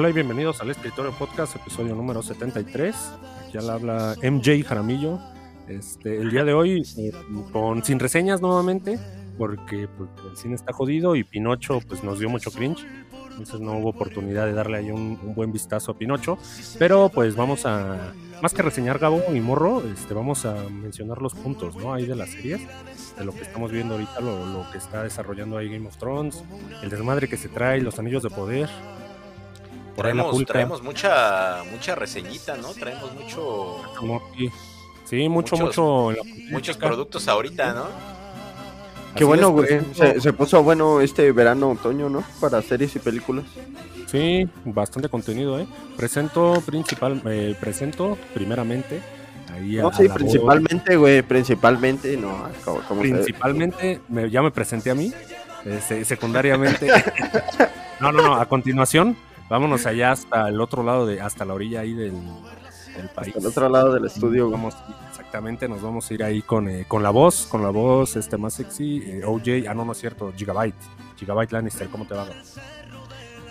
Hola y bienvenidos al Escritorio Podcast, episodio número 73. Aquí la habla MJ Jaramillo. Este, el día de hoy eh, con sin reseñas nuevamente, porque pues, el cine está jodido y Pinocho pues, nos dio mucho cringe. Entonces no hubo oportunidad de darle ahí un, un buen vistazo a Pinocho. Pero pues vamos a, más que reseñar Gabo y Morro, este, vamos a mencionar los puntos ¿no? ahí de las series, de lo que estamos viendo ahorita, lo, lo que está desarrollando ahí Game of Thrones, el desmadre que se trae, los anillos de poder. Traemos, traemos mucha, mucha reseñita, ¿no? Traemos mucho. Sí, mucho, Muchos- mucho. muchos productos ahorita, ¿no? Así Qué bueno, güey. ejemplo, Se, se puso bueno este verano, otoño, ¿no? Para series y películas. Sí, bastante contenido, ¿eh? Presento principal, eh, presento primeramente ahí a, No, a sí, principalmente, güey. Principalmente, no. Principalmente, me- ya me presenté a mí, este, secundariamente. no, no, no, a continuación, vámonos allá hasta el otro lado, de hasta la orilla ahí del, del país. Al otro lado del estudio. Vamos, exactamente, nos vamos a ir ahí con, eh, con la voz, con la voz este más sexy, eh, OJ, ah no, no es cierto, Gigabyte, Gigabyte Lannister, ¿cómo te va?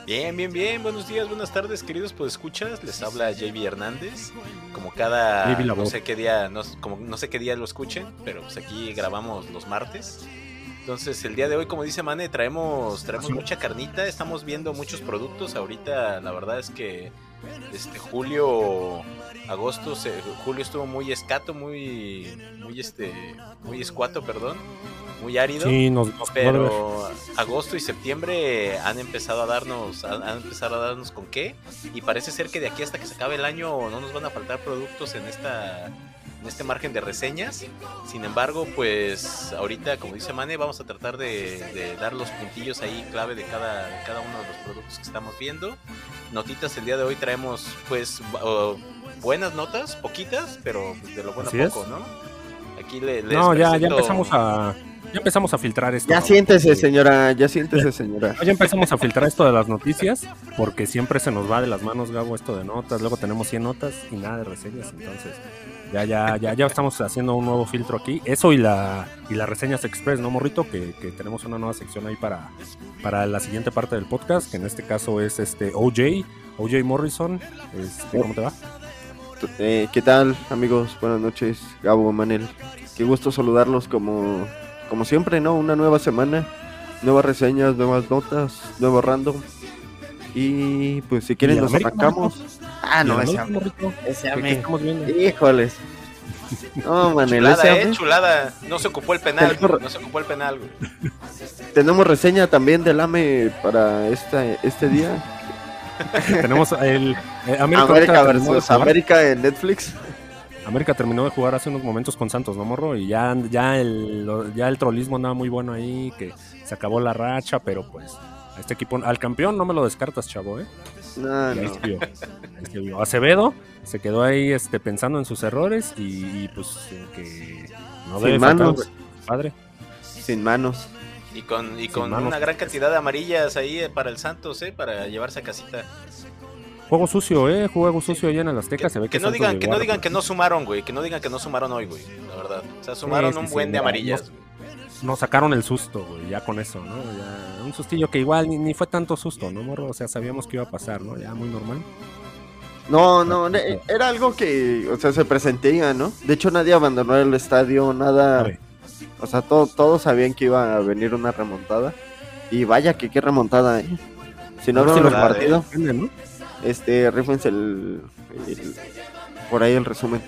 Bien, bien, bien. Buenos días, buenas tardes, queridos pues escuchas. Les habla JB Hernández. Como cada no sé qué día, no, como, no sé qué día lo escuchen, pero pues aquí grabamos los martes. Entonces, el día de hoy, como dice Mane, traemos traemos mucha carnita, estamos viendo muchos productos. Ahorita la verdad es que este julio agosto se- julio estuvo muy escato, muy muy este muy escuato, perdón, muy árido. Sí, nos, nos. Pero agosto y septiembre han empezado a darnos, han, han empezado a darnos con qué. Y parece ser que de aquí hasta que se acabe el año no nos van a faltar productos en esta, este margen de reseñas. Sin embargo, pues ahorita, como dice Mane, vamos a tratar de, de dar los puntillos ahí clave de cada, de cada uno de los productos que estamos viendo. Notitas el día de hoy traemos, pues, uh, buenas notas, poquitas, pero de lo bueno es. poco, ¿no? Aquí le, les No, ya, ya empezamos a ya empezamos a filtrar esto. Ya ¿no? siéntese, señora. Ya siéntese, señora. Ya empezamos a filtrar esto de las noticias, porque siempre se nos va de las manos, Gabo, esto de notas. Luego tenemos 100 notas y nada de reseñas. Entonces, ya, ya, ya, ya estamos haciendo un nuevo filtro aquí. Eso y la y las reseñas express, ¿no, Morrito? Que, que tenemos una nueva sección ahí para, para la siguiente parte del podcast, que en este caso es este OJ, OJ Morrison. Este, ¿Cómo te va? Eh, ¿Qué tal, amigos? Buenas noches, Gabo, Manel. Qué gusto saludarlos como, como siempre, ¿no? Una nueva semana, nuevas reseñas, nuevas notas, nuevo random. Y pues si quieren ¿Y nos América, arrancamos. Ah, no, ¿Y ese ame- ese ¿Qué- qué ame- estamos viendo? Híjoles. No, Manel, Chulada, ese eh, chulada. No se ocupó el penal, Tenemos- güey, no se ocupó el penal, güey. Tenemos reseña también del AME para esta, este día. Tenemos el eh, América, América versus. América en Netflix. América terminó de jugar hace unos momentos con Santos, ¿no, Morro? Y ya, ya, el, ya el trollismo andaba muy bueno ahí, que se acabó la racha, pero pues a este equipo, al campeón no me lo descartas, chavo, ¿eh? No, Y ahí no. se vio, ahí se vio. Acevedo se quedó ahí este, pensando en sus errores y, y, pues que no Sin debe faltar, manos. padre. Sin manos. Y con, y Sin con manos. una gran cantidad de amarillas ahí eh, para el Santos, ¿eh? Para llevarse a casita. Juego sucio, ¿eh? Juego sucio allá en el Azteca, Que, se ve que, que no digan, que no digan que no sumaron, güey. Que no digan que no sumaron hoy, güey. La verdad. O sea, sumaron sí, un sí, buen de mira, amarillas. no-. Nos sacaron el susto, güey, ya con eso, ¿no? Ya, un sustillo que igual ni, ni fue tanto susto, ¿no, Morro? O sea, sabíamos que iba a pasar, ¿no? Ya muy normal. No, no, era algo que, o sea, se presentía, ¿no? De hecho, nadie abandonó el estadio, nada. O sea, todo- todos sabían que iba a venir una remontada. Y vaya que qué remontada, ¿eh? Si no ver vieron si el nos- partido, Depende, ¿no? Este, rífense el, el- por ahí el resumen.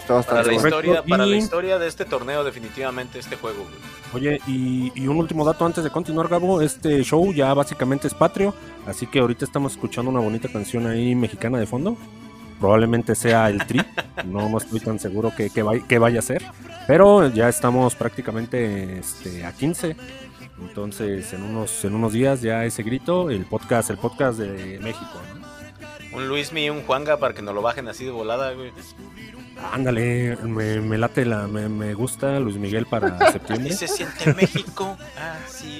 Está Para la. Correcto, historia, para la historia de este torneo, definitivamente, este juego, güey. Oye, y, y un último dato antes de continuar, Gabo. Este show ya básicamente es patrio, así que ahorita estamos escuchando una bonita canción ahí mexicana de fondo. Probablemente sea el tri, no, no estoy tan seguro que, que, vay- que vaya a ser, pero ya estamos prácticamente este, a 15. Entonces, en unos, en unos días ya ese grito, el podcast, el podcast de México. ¿no? Un Luismi y un Juanga para que nos lo bajen así de volada, güey. Ándale, me, me late la, me, me gusta Luis Miguel para Y septiembre. se siente México. Ah, sí.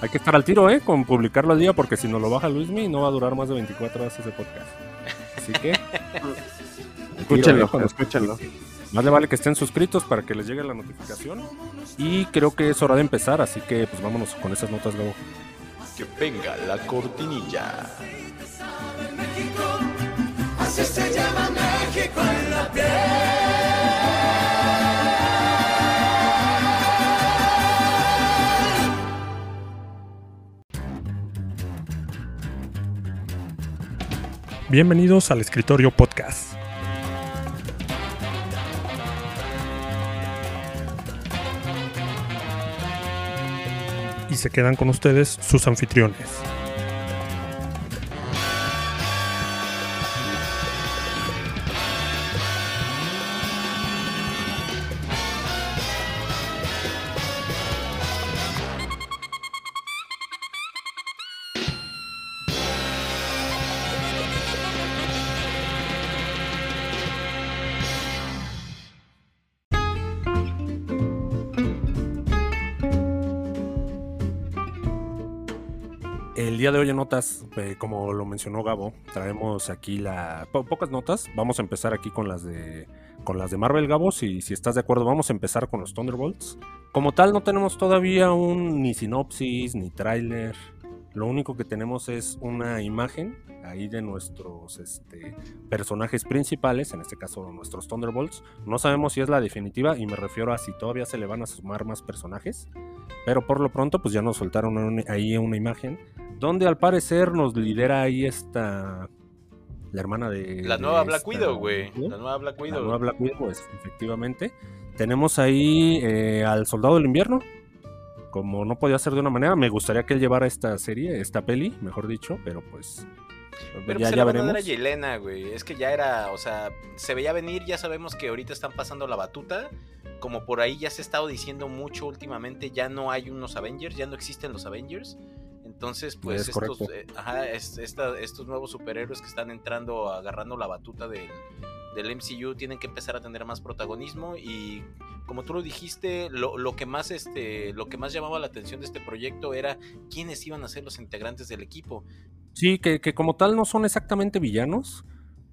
Hay que estar al tiro, ¿eh? Con publicarlo al día, porque si no lo baja Luismi, no va a durar más de 24 horas ese podcast. Así que. al tiro, Escúchenlo, ¿eh? Escúchenlo. Más le vale que estén suscritos para que les llegue la notificación. Y creo que es hora de empezar, así que pues vámonos con esas notas luego. Que venga la cortinilla. Se llama México en la piel. Bienvenidos al Escritorio Podcast. Y se quedan con ustedes sus anfitriones. Eh, como lo mencionó Gabo, traemos aquí la po- pocas notas. Vamos a empezar aquí con las de con las de Marvel, Gabo. Si, si estás de acuerdo, vamos a empezar con los Thunderbolts. Como tal, no tenemos todavía un ni sinopsis ni tráiler. Lo único que tenemos es una imagen ahí de nuestros este, personajes principales, en este caso nuestros Thunderbolts. No sabemos si es la definitiva y me refiero a si todavía se le van a sumar más personajes. Pero por lo pronto, pues ya nos soltaron un- ahí una imagen donde al parecer nos lidera ahí esta la hermana de La de nueva Black esta- Widow, güey. La nueva Black la Widow. nueva Black Widow, es- efectivamente. Tenemos ahí eh, al Soldado del Invierno. Como no podía ser de una manera, me gustaría que él llevara esta serie, esta peli, mejor dicho, pero pues Pero ya, pues ya veremos. a Yelena, güey. Es que ya era, o sea, se veía venir, ya sabemos que ahorita están pasando la batuta. Como por ahí ya se ha estado diciendo mucho últimamente, ya no hay unos Avengers, ya no existen los Avengers. Entonces, pues Es estos, eh, ajá, es- esta- estos nuevos superhéroes que están entrando, agarrando la batuta del, del MCU, tienen que empezar a tener más protagonismo. Y como tú lo dijiste, lo, lo que más este, lo que más llamaba la atención de este proyecto era quiénes iban a ser los integrantes del equipo. Sí, que, que como tal no son exactamente villanos.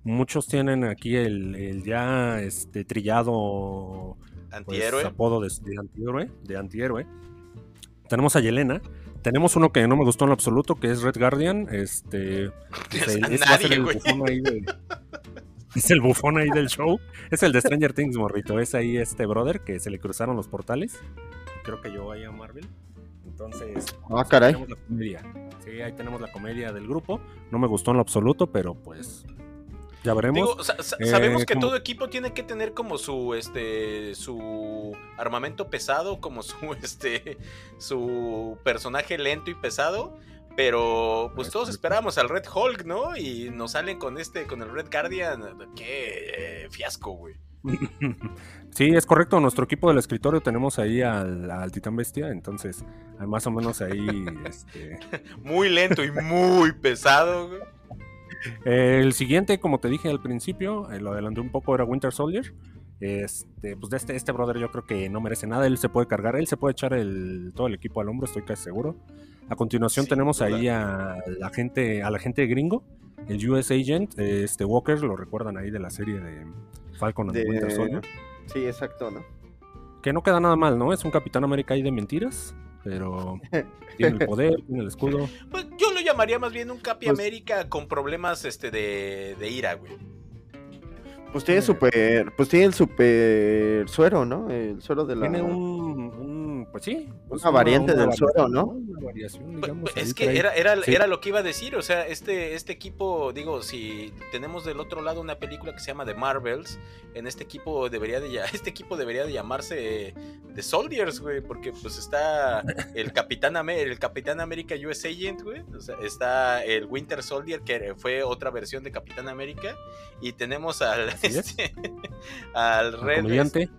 Muchos tienen aquí el, el ya este trillado pues, Antihéroe. apodo de, de antihéroe, de antihéroe. Tenemos a Yelena. Tenemos uno que no me gustó en lo absoluto, que es Red Guardian. Este, nadie, el bufón ahí de- es el bufón ahí del show. Es el de Stranger Things, morrito. Es ahí este brother que se le cruzaron los portales. Creo que yo ahí a Marvel. Entonces, Ah, caray. tenemos la comedia. Sí, ahí tenemos la comedia del grupo. No me gustó en lo absoluto, pero pues ya veremos. Digo, sa- sa- Eh, sabemos que como- todo equipo tiene que tener como su este su armamento pesado, como su este su personaje lento y pesado, pero pues Es todos esperamos al Red Hulk, ¿no? Y nos salen con este con el Red Guardian, qué eh, fiasco, güey. Sí, es correcto. Nuestro equipo del escritorio tenemos ahí al, al Titán Bestia. Entonces, más o menos ahí. este, Muy lento y muy pesado, güey. El siguiente, como te dije al principio, eh, lo adelanté un poco, era Winter Soldier. Este, pues de este, este brother yo creo que no merece nada. Él se puede cargar, él se puede echar el, todo el equipo al hombro, estoy casi seguro. A continuación tenemos ahí a la gente, a la gente gringo, el US Agent, este Walker, lo recuerdan ahí de la serie de Falcon and De- Winter Soldier. Sí, exacto, ¿no? Que no queda nada mal, ¿no? Es un Capitán América ahí de mentiras, pero tiene el poder, tiene el escudo. Pues yo llamaría más bien un Capi Pues- América con problemas este de, de ira, güey. Pues tiene super, pues tiene el super suero, ¿no? El suero de la Tiene un, un- pues sí. pues Una variante del suero, ¿no? Una variación, Pues, digamos, pues, es trae. que era, era, Sí. era lo que iba a decir, o sea, este, este equipo, digo, si tenemos del otro lado una película que se llama The Marvels, en este equipo debería de, ya- este equipo debería de llamarse The Soldiers, güey, porque pues está el Capitán, Amé- el Capitán América US Agent, güey, o sea, está el Winter Soldier, que fue otra versión de Capitán América, y tenemos al, este, al Red, comediante,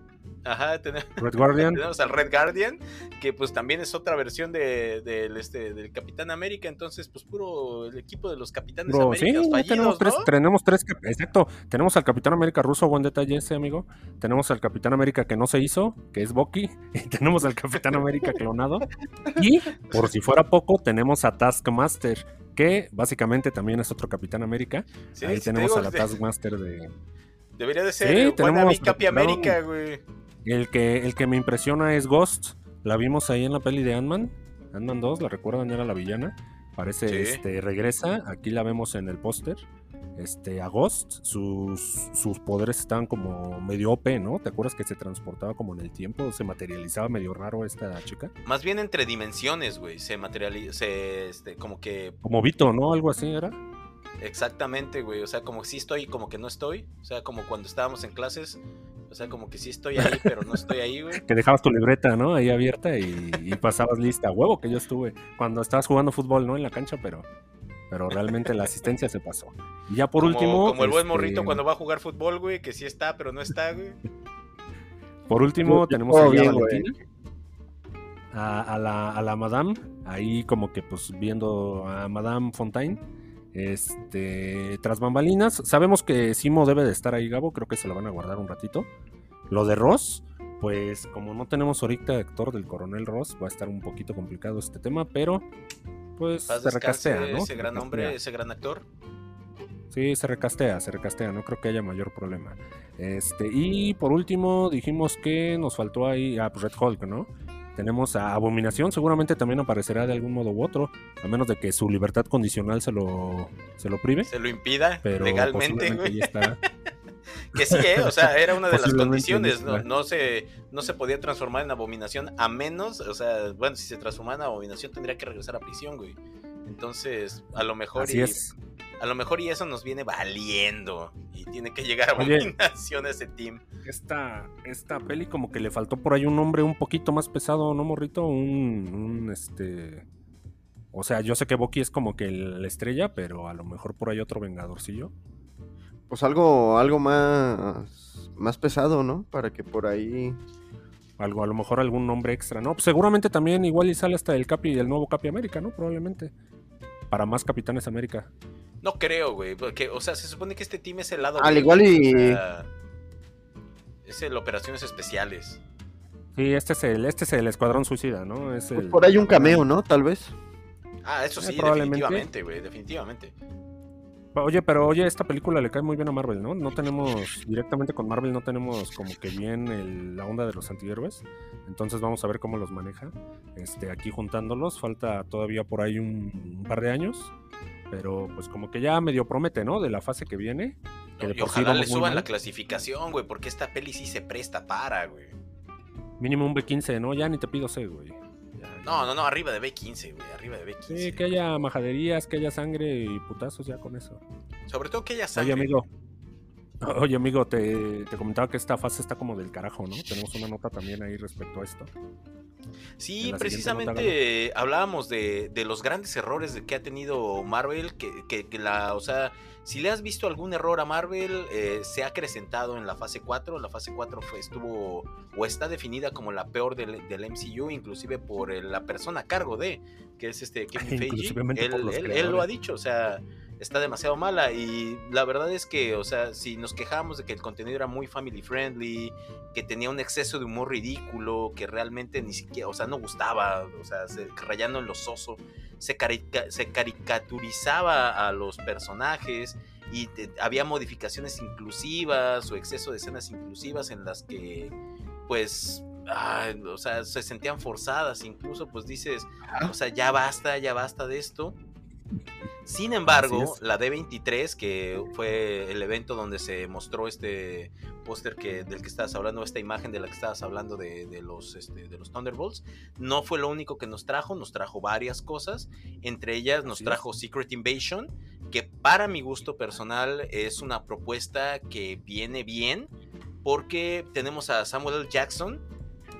ajá, tenemos, Red Guardian. tenemos al Red Guardian, que pues también es otra versión de, del, este, del Capitán América, entonces pues puro el equipo de los Capitanes Bro, sí, Américas ya fallidos, tenemos tres, tenemos tres, exacto, tenemos al Capitán América ruso, buen detalle ese, amigo. Tenemos al Capitán América que no se hizo, que es Bucky, y tenemos al Capitán América clonado. Y, por si fuera poco, tenemos a Taskmaster, que básicamente también es otro Capitán América. Sí, Ahí sí, te tenemos a la de- Taskmaster de... Debería de ser Sí, sí, tenemos- Capi América, güey. El que, el que me impresiona es Ghost. La vimos ahí en la peli de Ant-Man. Ant-Man 2, la recuerdan, era la villana. Parece, Sí. este, regresa. Aquí la vemos en el póster. este, a Ghost, sus, sus poderes estaban como medio OP, ¿no? ¿Te acuerdas que se transportaba como en el tiempo? Se materializaba medio raro esta chica. Más bien entre dimensiones, güey. Se materializa, este, como que... Como Vito, ¿no? Algo así era. Exactamente, güey. O sea, como sí estoy, como que no estoy. O sea, como cuando estábamos en clases. O sea, como que sí estoy ahí, pero no estoy ahí, güey. Que dejabas tu libreta, ¿no? Ahí abierta y, y pasabas lista. Huevo que yo estuve cuando estabas jugando fútbol, ¿no? En la cancha, pero pero realmente la asistencia se pasó. Y ya por Como- último. Como el buen este, morrito cuando va a jugar fútbol, güey, que sí está, pero no está, güey. Por último, tenemos ahí a bien. Valentina. A, a la, a la Madame, ahí como que pues viendo a Madame Fontaine. Este, tras bambalinas, sabemos que Simo debe de estar ahí, Gabo, creo que se lo van a guardar un ratito. Lo de Ross, pues como no tenemos ahorita actor del coronel Ross, va a estar un poquito complicado este tema, pero pues Paz se recastea, ¿no? ese Se gran hombre, ese gran actor. Sí, se recastea, se recastea, no creo que haya mayor problema. Este, y por último, dijimos que nos faltó ahí a Red Hulk, ¿no? Tenemos a Abominación, seguramente también aparecerá de algún modo u otro, a menos de que su libertad condicional se lo, se lo prive. Se lo impida Pero legalmente, güey. está. Que sí, ¿eh? O sea, era una de las condiciones. No, no se, no se podía transformar en abominación a menos, o sea, bueno, si se transformaba en abominación tendría que regresar a prisión, güey. Entonces, a lo mejor Así y, es. A lo mejor y eso nos viene valiendo y tiene que llegar a abominación ese team. Esta, esta peli como que le faltó por ahí un nombre un poquito más pesado, ¿no, morrito? Un, un este... O sea, yo sé que Bucky es como que el- la estrella, pero a lo mejor por ahí otro vengadorcillo. Pues algo, algo más, más pesado, ¿no? Para que por ahí. Algo, a lo mejor algún nombre extra, ¿no? Pues seguramente también igual y sale hasta el Capi, el nuevo Capi América, ¿no? Probablemente. Para más Capitanes América. No creo, güey, porque, o sea, se supone que este team es el lado Al B, igual y- o sea, es el operaciones especiales. Sí, este es el, este es el Escuadrón Suicida, ¿no? Es pues el- por ahí un cameo, ¿no? Tal vez. Ah, eso Eh, sí, probablemente. definitivamente, güey, definitivamente. Oye, pero oye, esta película le cae muy bien a Marvel, ¿no? No tenemos, directamente con Marvel no tenemos como que bien el- la onda de los antihéroes. Entonces vamos a ver cómo los maneja. Este, aquí juntándolos, falta todavía por ahí un, un par de años. Pero pues como que ya medio promete, ¿no? De la fase que viene. Que de y sí ojalá le suban la clasificación, güey, porque esta peli sí se presta para, güey. Mínimo un B15, ¿no? Ya ni te pido C, güey. No, no, no, arriba de B15, güey, arriba de B15. Sí, que haya majaderías, que haya sangre y putazos ya con eso. Sobre todo que Oye, sangre. amigo. Oye, amigo, te, te comentaba que esta fase está como del carajo, ¿no? Tenemos una nota también ahí respecto a esto. Sí, precisamente hablábamos de, de los grandes errores que ha tenido Marvel, que, que- que la, o sea, si le has visto algún error a Marvel, eh, se ha acrecentado en la fase 4, la fase 4 fue, estuvo o está definida como la peor del, del MCU, inclusive por la persona a cargo de, que es este Kevin Feige, él, lo ha dicho, o sea, está demasiado mala y la verdad es que, o sea, si nos quejamos de que el contenido era muy family friendly, que tenía un exceso de humor ridículo, que realmente ni siquiera, o sea, no gustaba, o sea, se, rayando en lo soso, se, carica- se caricaturizaba a los personajes y te- había modificaciones inclusivas o exceso de escenas inclusivas en las que, pues, ay, o sea, se sentían forzadas, incluso, pues dices, o sea, ya basta, ya basta de esto. Sin embargo, la D23, que fue el evento donde se mostró este póster que, del que estabas hablando, esta imagen de la que estabas hablando de, de los, este, de los Thunderbolts, no fue lo único que nos trajo, nos trajo varias cosas. Entre ellas nos trajo Secret Invasion, que para mi gusto personal es una propuesta que viene bien, porque tenemos a Samuel L. Jackson,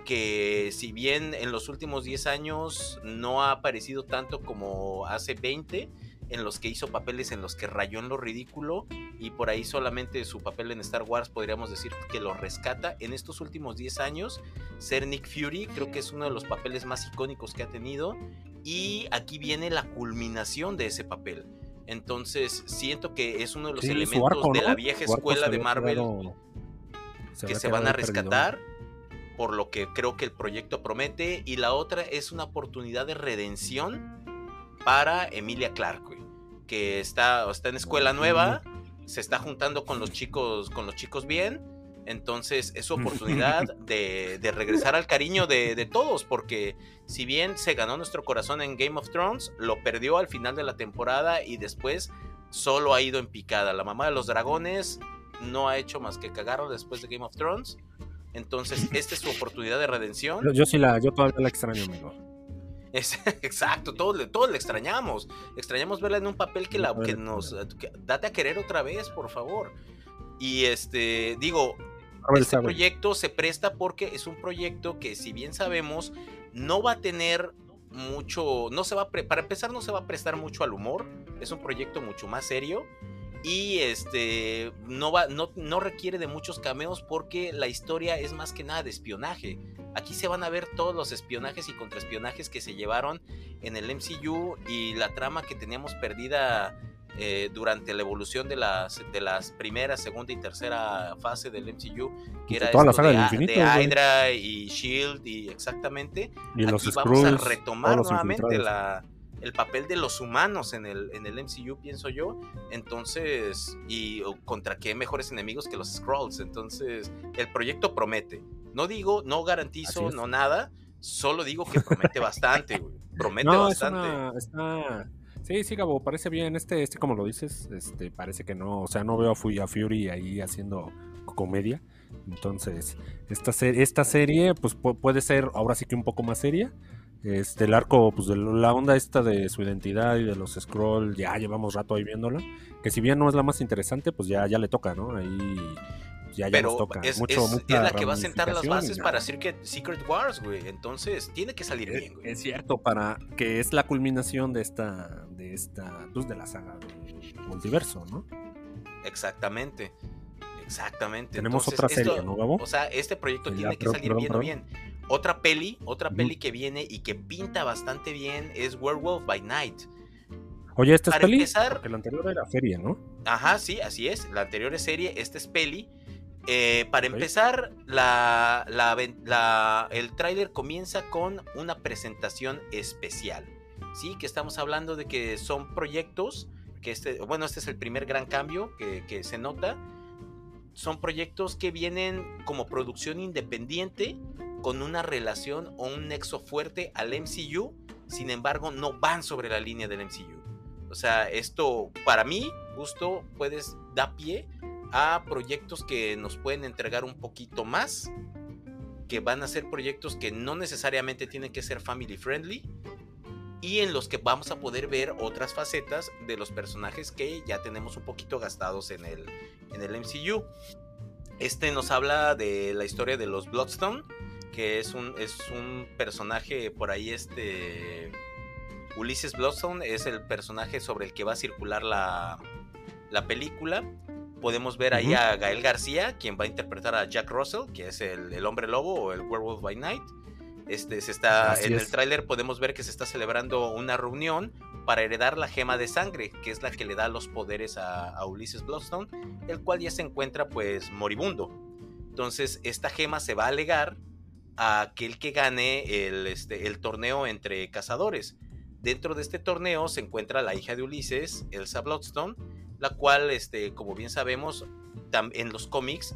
que si bien en los últimos 10 años no ha aparecido tanto como hace 20, en los que hizo papeles en los que rayó en lo ridículo y por ahí solamente su papel en Star Wars podríamos decir que lo rescata. En estos últimos 10 años, ser Nick Fury creo que es uno de los papeles más icónicos que ha tenido y aquí viene la culminación de ese papel. Entonces siento que es uno de los Sí, elementos arco, de la vieja escuela de Marvel quedado- que se van a perdido. Por lo que creo que el proyecto promete, y la otra es una oportunidad de redención para Emilia Clarke, que está, está en escuela nueva, se está juntando con los chicos, con los chicos bien, entonces es su oportunidad de, de regresar al cariño de, de todos, porque si bien se ganó nuestro corazón en Game of Thrones, lo perdió al final de la temporada y después solo ha ido en picada. La mamá de los dragones no ha hecho más que cagarlo después de Game of Thrones. Entonces, esta es su oportunidad de redención. Yo, yo sí la, yo todavía la extraño, amigo. Es, exacto, todos, todos le extrañamos. Extrañamos verla en un papel que, la, que nos... que- date a querer otra vez, por favor. Y este, digo, este proyecto se presta porque es un proyecto que, si bien sabemos, no va a tener mucho, no se va a pre- para empezar, no se va a prestar mucho al humor. Es un proyecto mucho más serio y este no va, no, no requiere de muchos cameos porque la historia es más que nada de espionaje. Aquí se van a ver todos los espionajes y contraespionajes que se llevaron en el MCU y la trama que teníamos perdida eh, durante la evolución de las, de las primera, segunda y tercera fase del MCU, que era Toda la esto saga de, del A- infinito, de güey. Hydra y Shield y exactamente. Y los Aquí vamos a retomar los nuevamente la, el papel de los humanos en el, en el MCU, pienso yo. Entonces, y contra qué mejores enemigos que los Skrulls. Entonces, el proyecto promete. No digo, no garantizo, no nada. Solo digo que promete bastante, güey. Promete No, es bastante. una. Sí, sí, Gabo, parece bien. Este, este, como lo dices, este, parece que no, o sea, no veo a, Fu- a Fury ahí haciendo comedia. Entonces, esta, se- esta serie, pues pu- puede ser ahora sí que un poco más seria. Este, el arco, pues de la onda esta de su identidad y de los scroll, ya llevamos rato ahí viéndola. Que si bien no es la más interesante, pues ya, ya le toca, ¿no? Ahí ya, ya Pero nos toca. es, Mucho, es- es la que va a sentar las bases para Secret, Secret Wars, güey. Entonces, tiene que salir Es, bien, güey. es cierto, para que es la culminación de esta, de esta, pues de la saga del multiverso, ¿no? Exactamente. Exactamente. Tenemos Entonces, otra serie, esto- ¿no, Gabo? O sea, este proyecto Ya, tiene que salir perdón, viendo perdón. bien. Otra peli, otra peli que viene y que pinta bastante bien es Werewolf by Night. Oye, ¿esta es Para peli? empezar- Porque la anterior era feria, ¿no? Ajá, sí, así es. La anterior es serie, esta es peli. Eh, para empezar, la, la ven- la- el tráiler comienza con una presentación especial. Sí, que estamos hablando de que son proyectos, que este, bueno, este es el primer gran cambio que, que se nota. Son proyectos que vienen como producción independiente, con una relación o un nexo fuerte al MCU, sin embargo, no van sobre la línea del MCU. O sea, esto para mí, justo, puedes dar pie a proyectos que nos pueden entregar un poquito más, que van a ser proyectos que no necesariamente tienen que ser family friendly y en los que vamos a poder ver otras facetas de los personajes que ya tenemos un poquito gastados en el, en el MCU. Este nos habla de la historia de los Bloodstone, que es un, es un personaje por ahí, este... Ulises Bloodstone es el personaje sobre el que va a circular la, la película. Podemos ver ahí a Gael García, quien va a interpretar a Jack Russell, que es el, el hombre lobo o el Werewolf by Night. Este, se está, Así en el tráiler podemos ver que se está celebrando una reunión para heredar la gema de sangre, que es la que le da los poderes a, a Ulises Bloodstone, el cual ya se encuentra pues moribundo. Entonces esta gema se va a alegar a aquel que gane el, este, el torneo entre cazadores. Dentro de este torneo se encuentra la hija de Ulises, Elsa Bloodstone, la cual, este, como bien sabemos, en los cómics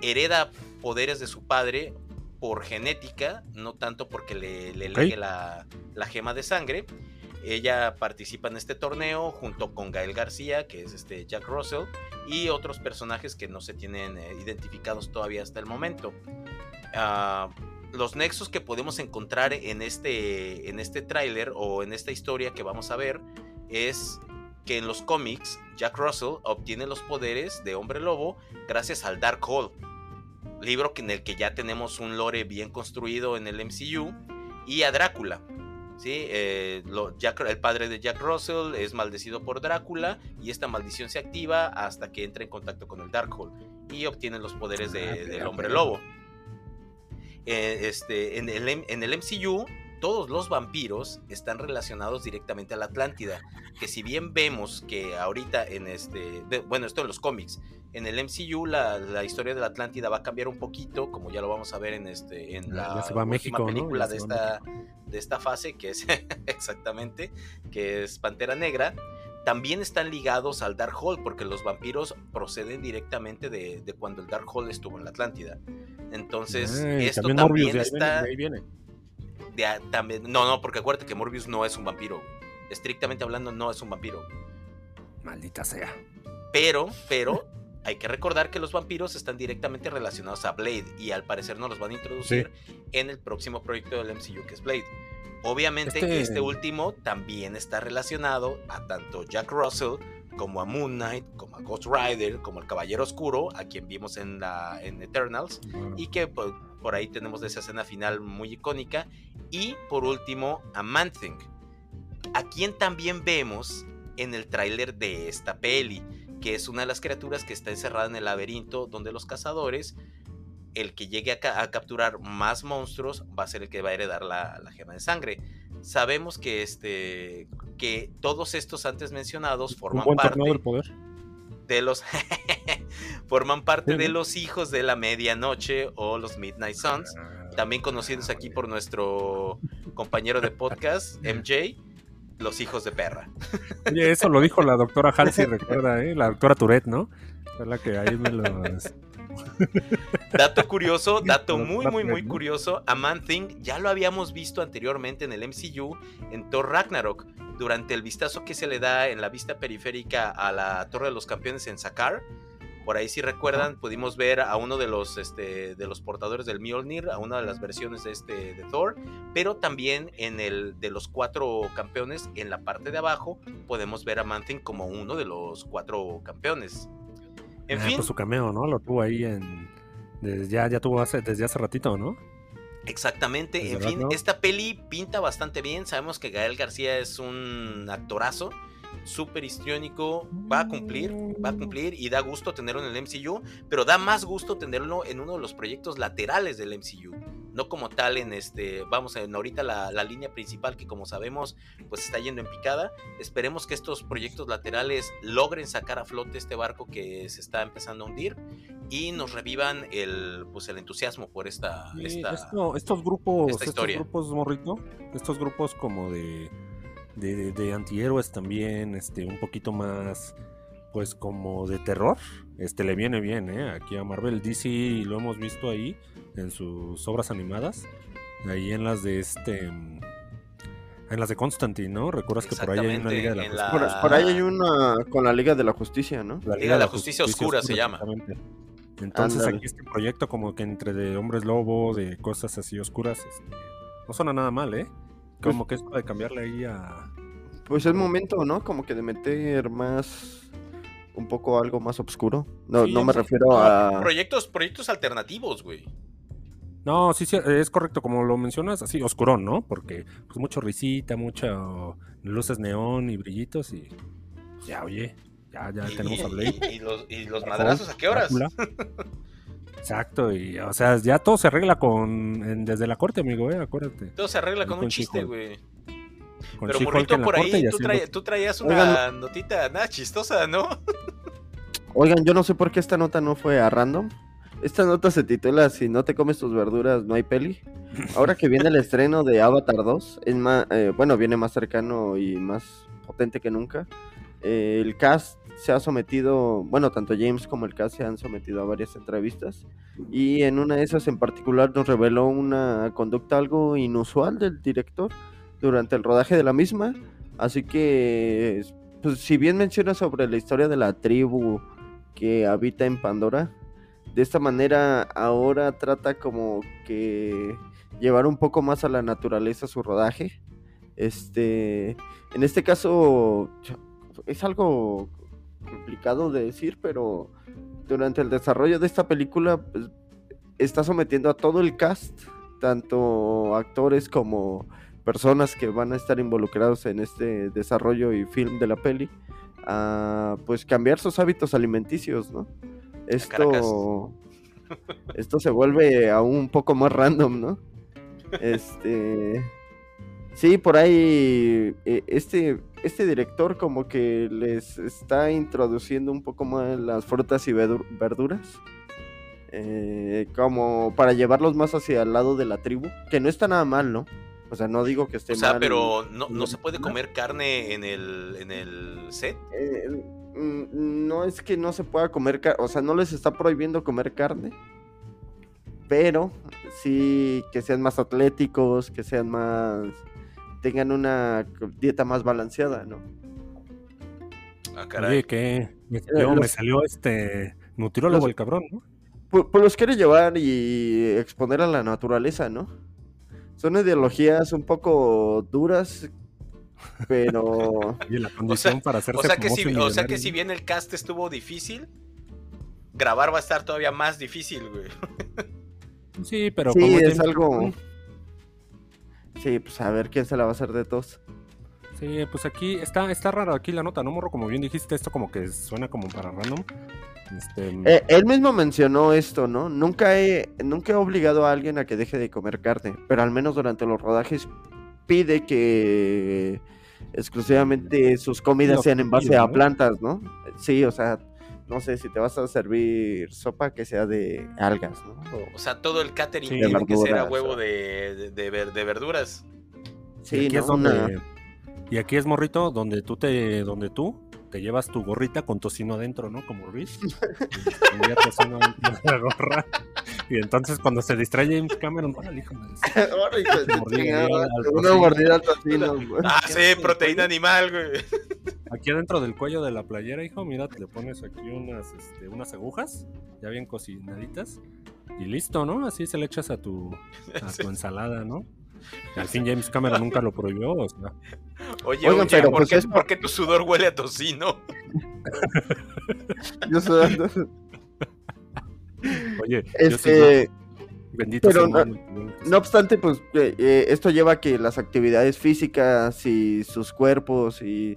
hereda poderes de su padre por genética, no tanto porque le, le legue la, la gema de sangre. Ella participa en este torneo junto con Gael García, que es este Jack Russell, y otros personajes que no se tienen eh, identificados todavía hasta el momento. Ah, los nexos que podemos encontrar en este, en este tráiler o en esta historia que vamos a ver es que en los cómics Jack Russell obtiene los poderes de hombre lobo gracias al Dark Hole, libro en el que ya tenemos un lore bien construido en el MCU, y a Drácula. ¿sí? Eh, lo- Jack- el padre de Jack Russell es maldecido por Drácula y esta maldición se activa hasta que entra en contacto con el Darkhold y obtiene los poderes de- Ah, del hombre lobo. Eh, este, en, el, M- en el MCU, todos los vampiros están relacionados directamente a la Atlántida. Que si bien vemos que ahorita en este. de- bueno, esto en los cómics. En el MCU la, la historia de la Atlántida va a cambiar un poquito, como ya lo vamos a ver en este en la última película de esta, de esta fase, que es exactamente, que es Pantera Negra. También están ligados al Darkhold, porque los vampiros proceden directamente de, de cuando el Darkhold estuvo en la Atlántida. Entonces, Ay, esto también Morbius, está. de ahí viene. de a- también, no, no, porque acuérdate que Morbius no es un vampiro. Estrictamente hablando, no es un vampiro. Maldita sea. Pero, pero, hay que recordar que los vampiros están directamente relacionados a Blade y al parecer nos los van a introducir en el próximo proyecto del MCU que es Blade. Obviamente Este- este... último también está relacionado a tanto Jack Russell como a Moon Knight, como a Ghost Rider, como al Caballero Oscuro, a quien vimos en, la, en Eternals, y que por, por ahí tenemos esa escena final muy icónica. Y por último, a Man-Thing, a quien también vemos en el tráiler de esta peli, que es una de las criaturas que está encerrada en el laberinto donde los cazadores, el que llegue a, ca- a capturar más monstruos, va a ser el que va a heredar la, la gema de sangre. Sabemos que, este, que todos estos antes mencionados Un forman buen parte torneo del poder. de los forman parte Sí, de los hijos de la medianoche o los Midnight Suns, también conocidos aquí por nuestro compañero de podcast, MJ, los hijos de perra. Oye, eso lo dijo la doctora Halsey, recuerda, ¿eh? La doctora Tourette, ¿no? Fue la que ahí me lo... Dato curioso, dato muy, muy, muy curioso. A Man Thing ya lo habíamos visto anteriormente en el MCU en Thor Ragnarok. Durante el vistazo que se le da en la vista periférica a la Torre de los Campeones en Sakar. Por ahí si recuerdan, pudimos ver a uno de los, este, de los portadores del Mjolnir, a una de las versiones de, este, de Thor, pero también en el de los cuatro campeones, en la parte de abajo, podemos ver a Man-Thing como uno de los cuatro campeones. En Ah, fin, pues su cameo, ¿no? Lo tuvo ahí en... desde- ya, ya tuvo hace, desde hace ratito, ¿no? Exactamente, Desde en fin, esta peli pinta bastante bien. Sabemos que Gael García es un actorazo, súper histriónico, va a cumplir, va a cumplir y da gusto tenerlo en el MCU, pero da más gusto tenerlo en uno de los proyectos laterales del MCU. No como tal en este, vamos en ahorita la, la línea principal que como sabemos pues está yendo en picada. Esperemos que estos proyectos laterales logren sacar a flote este barco que se está empezando a hundir y nos revivan el pues el entusiasmo por esta, Sí, esta esto- estos grupos, esta estos historia. grupos, morrito, estos grupos como de, de, de- de antihéroes también, este, un poquito más, pues como de terror, este, le viene bien, ¿eh? Aquí a Marvel DC lo hemos visto ahí en sus obras animadas, ahí en las de este, en las de Constantine, ¿no? Recuerdas que por ahí hay una Liga de la Justicia. la- Por, por ahí hay una con la Liga de la Justicia, ¿no? Liga de la Justicia Oscura se llama. exactamente. Entonces aquí este proyecto como que entre de hombres lobo, de cosas así oscuras, este, no suena nada mal, ¿eh? Como que es para cambiarle ahí a... Pues es momento, ¿no? Como que de meter más un poco algo más oscuro. No, Sí, no me sí. refiero No, a proyectos, proyectos alternativos, güey. No, sí, sí, es correcto, como lo mencionas, así, oscurón, ¿no? Porque pues mucho risita, mucho luces neón y brillitos y... Ya, oye, ya, ya Y- tenemos a Blade. Y, y los, y los madrazos, ¿a qué horas? Exacto, y o sea, ya todo se arregla con en- desde la corte, amigo, eh, acuérdate. Todo se arregla con con un chiste, güey. Pero morrito por ahí, tú, haciendo- trae- tú traías una Oigan. notita, nada chistosa, ¿no? Oigan, yo no sé por qué esta nota no fue a random. Esta nota se titula Si no te comes tus verduras, no hay peli. Ahora que viene el estreno de Avatar 2, es más, eh, bueno, viene más cercano y más potente que nunca. Eh, el cast se ha sometido, bueno, tanto James como el cast se han sometido a varias entrevistas. Y en una de esas en particular nos reveló una conducta algo inusual del director durante el rodaje de la misma. Así que, pues, si bien menciona sobre la historia de la tribu que habita en Pandora, de esta manera ahora trata como que llevar un poco más a la naturaleza su rodaje. Este, en este caso es algo complicado de decir, pero durante el desarrollo de esta película pues, está sometiendo a todo el cast, tanto actores como personas que van a estar involucrados en este desarrollo y film de la peli, a pues cambiar sus hábitos alimenticios, ¿no? Esto, esto se vuelve aún un poco más random, ¿no? Este, sí, por ahí eh, este este director como que les está introduciendo un poco más las frutas y verduras. eh, como para llevarlos más hacia el lado de la tribu, que no está nada mal, ¿no? O sea, no digo que esté O sea, mal. pero no, se puede comer carne en el, en el set. Eh, mm, no es que no se pueda comer carne, o sea, no les está prohibiendo comer carne, pero sí que sean más atléticos, que sean más, tengan una dieta más balanceada, ¿no? Ah, caray. Oye, ¿qué? Me me salió este nutriólogo los- el cabrón, ¿no? Pues, pues los quiere llevar y exponer a la naturaleza, ¿no? Son ideologías un poco duras, pero Y la condición para hacerse O sea que si, o sea que si bien el cast estuvo difícil, grabar va a estar todavía más difícil, güey. Sí, pero sí, como es algo... Sí, pues a ver quién se la va a hacer de tos. Sí, pues aquí está, está raro aquí la nota, ¿no, morro? Como bien dijiste, esto como que suena como para random. Este, Eh, él mismo mencionó esto, ¿no? Nunca he, nunca he obligado a alguien a que deje de comer carne, pero al menos durante los rodajes pide que exclusivamente sus comidas sean en base a plantas, ¿no? Sí, o sea, no sé si te vas a servir sopa que sea de algas, ¿no? O- O sea, todo el catering Sí, tiene que ser a huevo o- de, de, de ver- de verduras. y sí, aquí ¿no? es donde, Una- y aquí es morrito donde tú te, donde tú te llevas tu gorrita con tocino adentro, ¿no? Como Ruiz. Y tocino dentro de la gorra. Y entonces cuando se distrae James Cameron, órale, hijo Una mordida al tocino. Ah, ¿qué sí, proteína animal, güey. Aquí adentro del cuello de la playera, hijo, mira, te le pones aquí unas, este, unas agujas, ya bien cocinaditas, y listo, ¿no? Así se le echas a tu, a tu ensalada, ¿no? Y al fin James Cameron nunca lo prohibió, o sea, Oye, Oigan, oye, pero ¿por, pues qué, es- por qué tu sudor huele a tocino? Yo soy- oye, yo sí, Este, bendito pero No obstante, pues eh, eh, esto lleva a que las actividades físicas y sus cuerpos y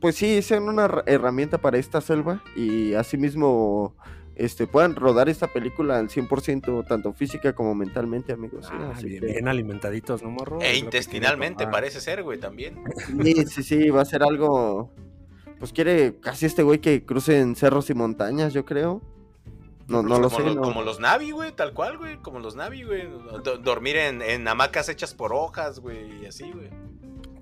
pues sí sean una her- herramienta para esta selva y asimismo este puedan rodar esta película al 100% tanto física como mentalmente, amigos. sí, Ah, así bien, que- bien alimentaditos, ¿no, morro? E intestinalmente parece ser, güey, también. Sí, sí, sí, va a ser algo pues quiere casi este güey que crucen cerros y montañas, yo creo. No, no lo como, sé, lo- no. como los Navi, güey, tal cual, güey. Como los Navi, güey. Do- dormir en, en hamacas hechas por hojas, güey, y así, güey.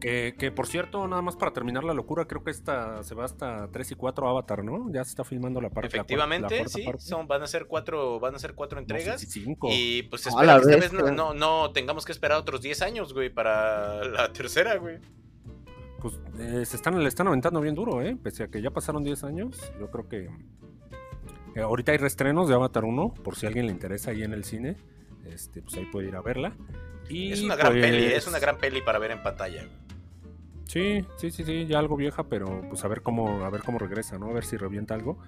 Que, que, por cierto, nada más para terminar la locura, creo que esta se va hasta 3 y 4 Avatar, ¿no? Ya se está filmando la parte la cuarta- la Efectivamente, cuarta sí. parte. Son, van a ser cuatro, van a ser cuatro No sé entregas. si cinco. Y pues A espero la que esta vez no, no, no tengamos que esperar otros 10 años, güey, para la tercera, güey. Pues eh, se están, le están aventando bien duro, ¿eh? Pese a que ya pasaron 10 años, yo creo que... eh, ahorita hay restrenos de Avatar 1, por si a alguien le interesa ahí en el cine, este, pues ahí puede ir a verla. Y, Es una gran pues, peli, es una gran peli para ver en pantalla. Sí, sí, sí, sí, ya algo vieja, pero pues a ver cómo, a ver cómo regresa, ¿no? A ver si revienta algo.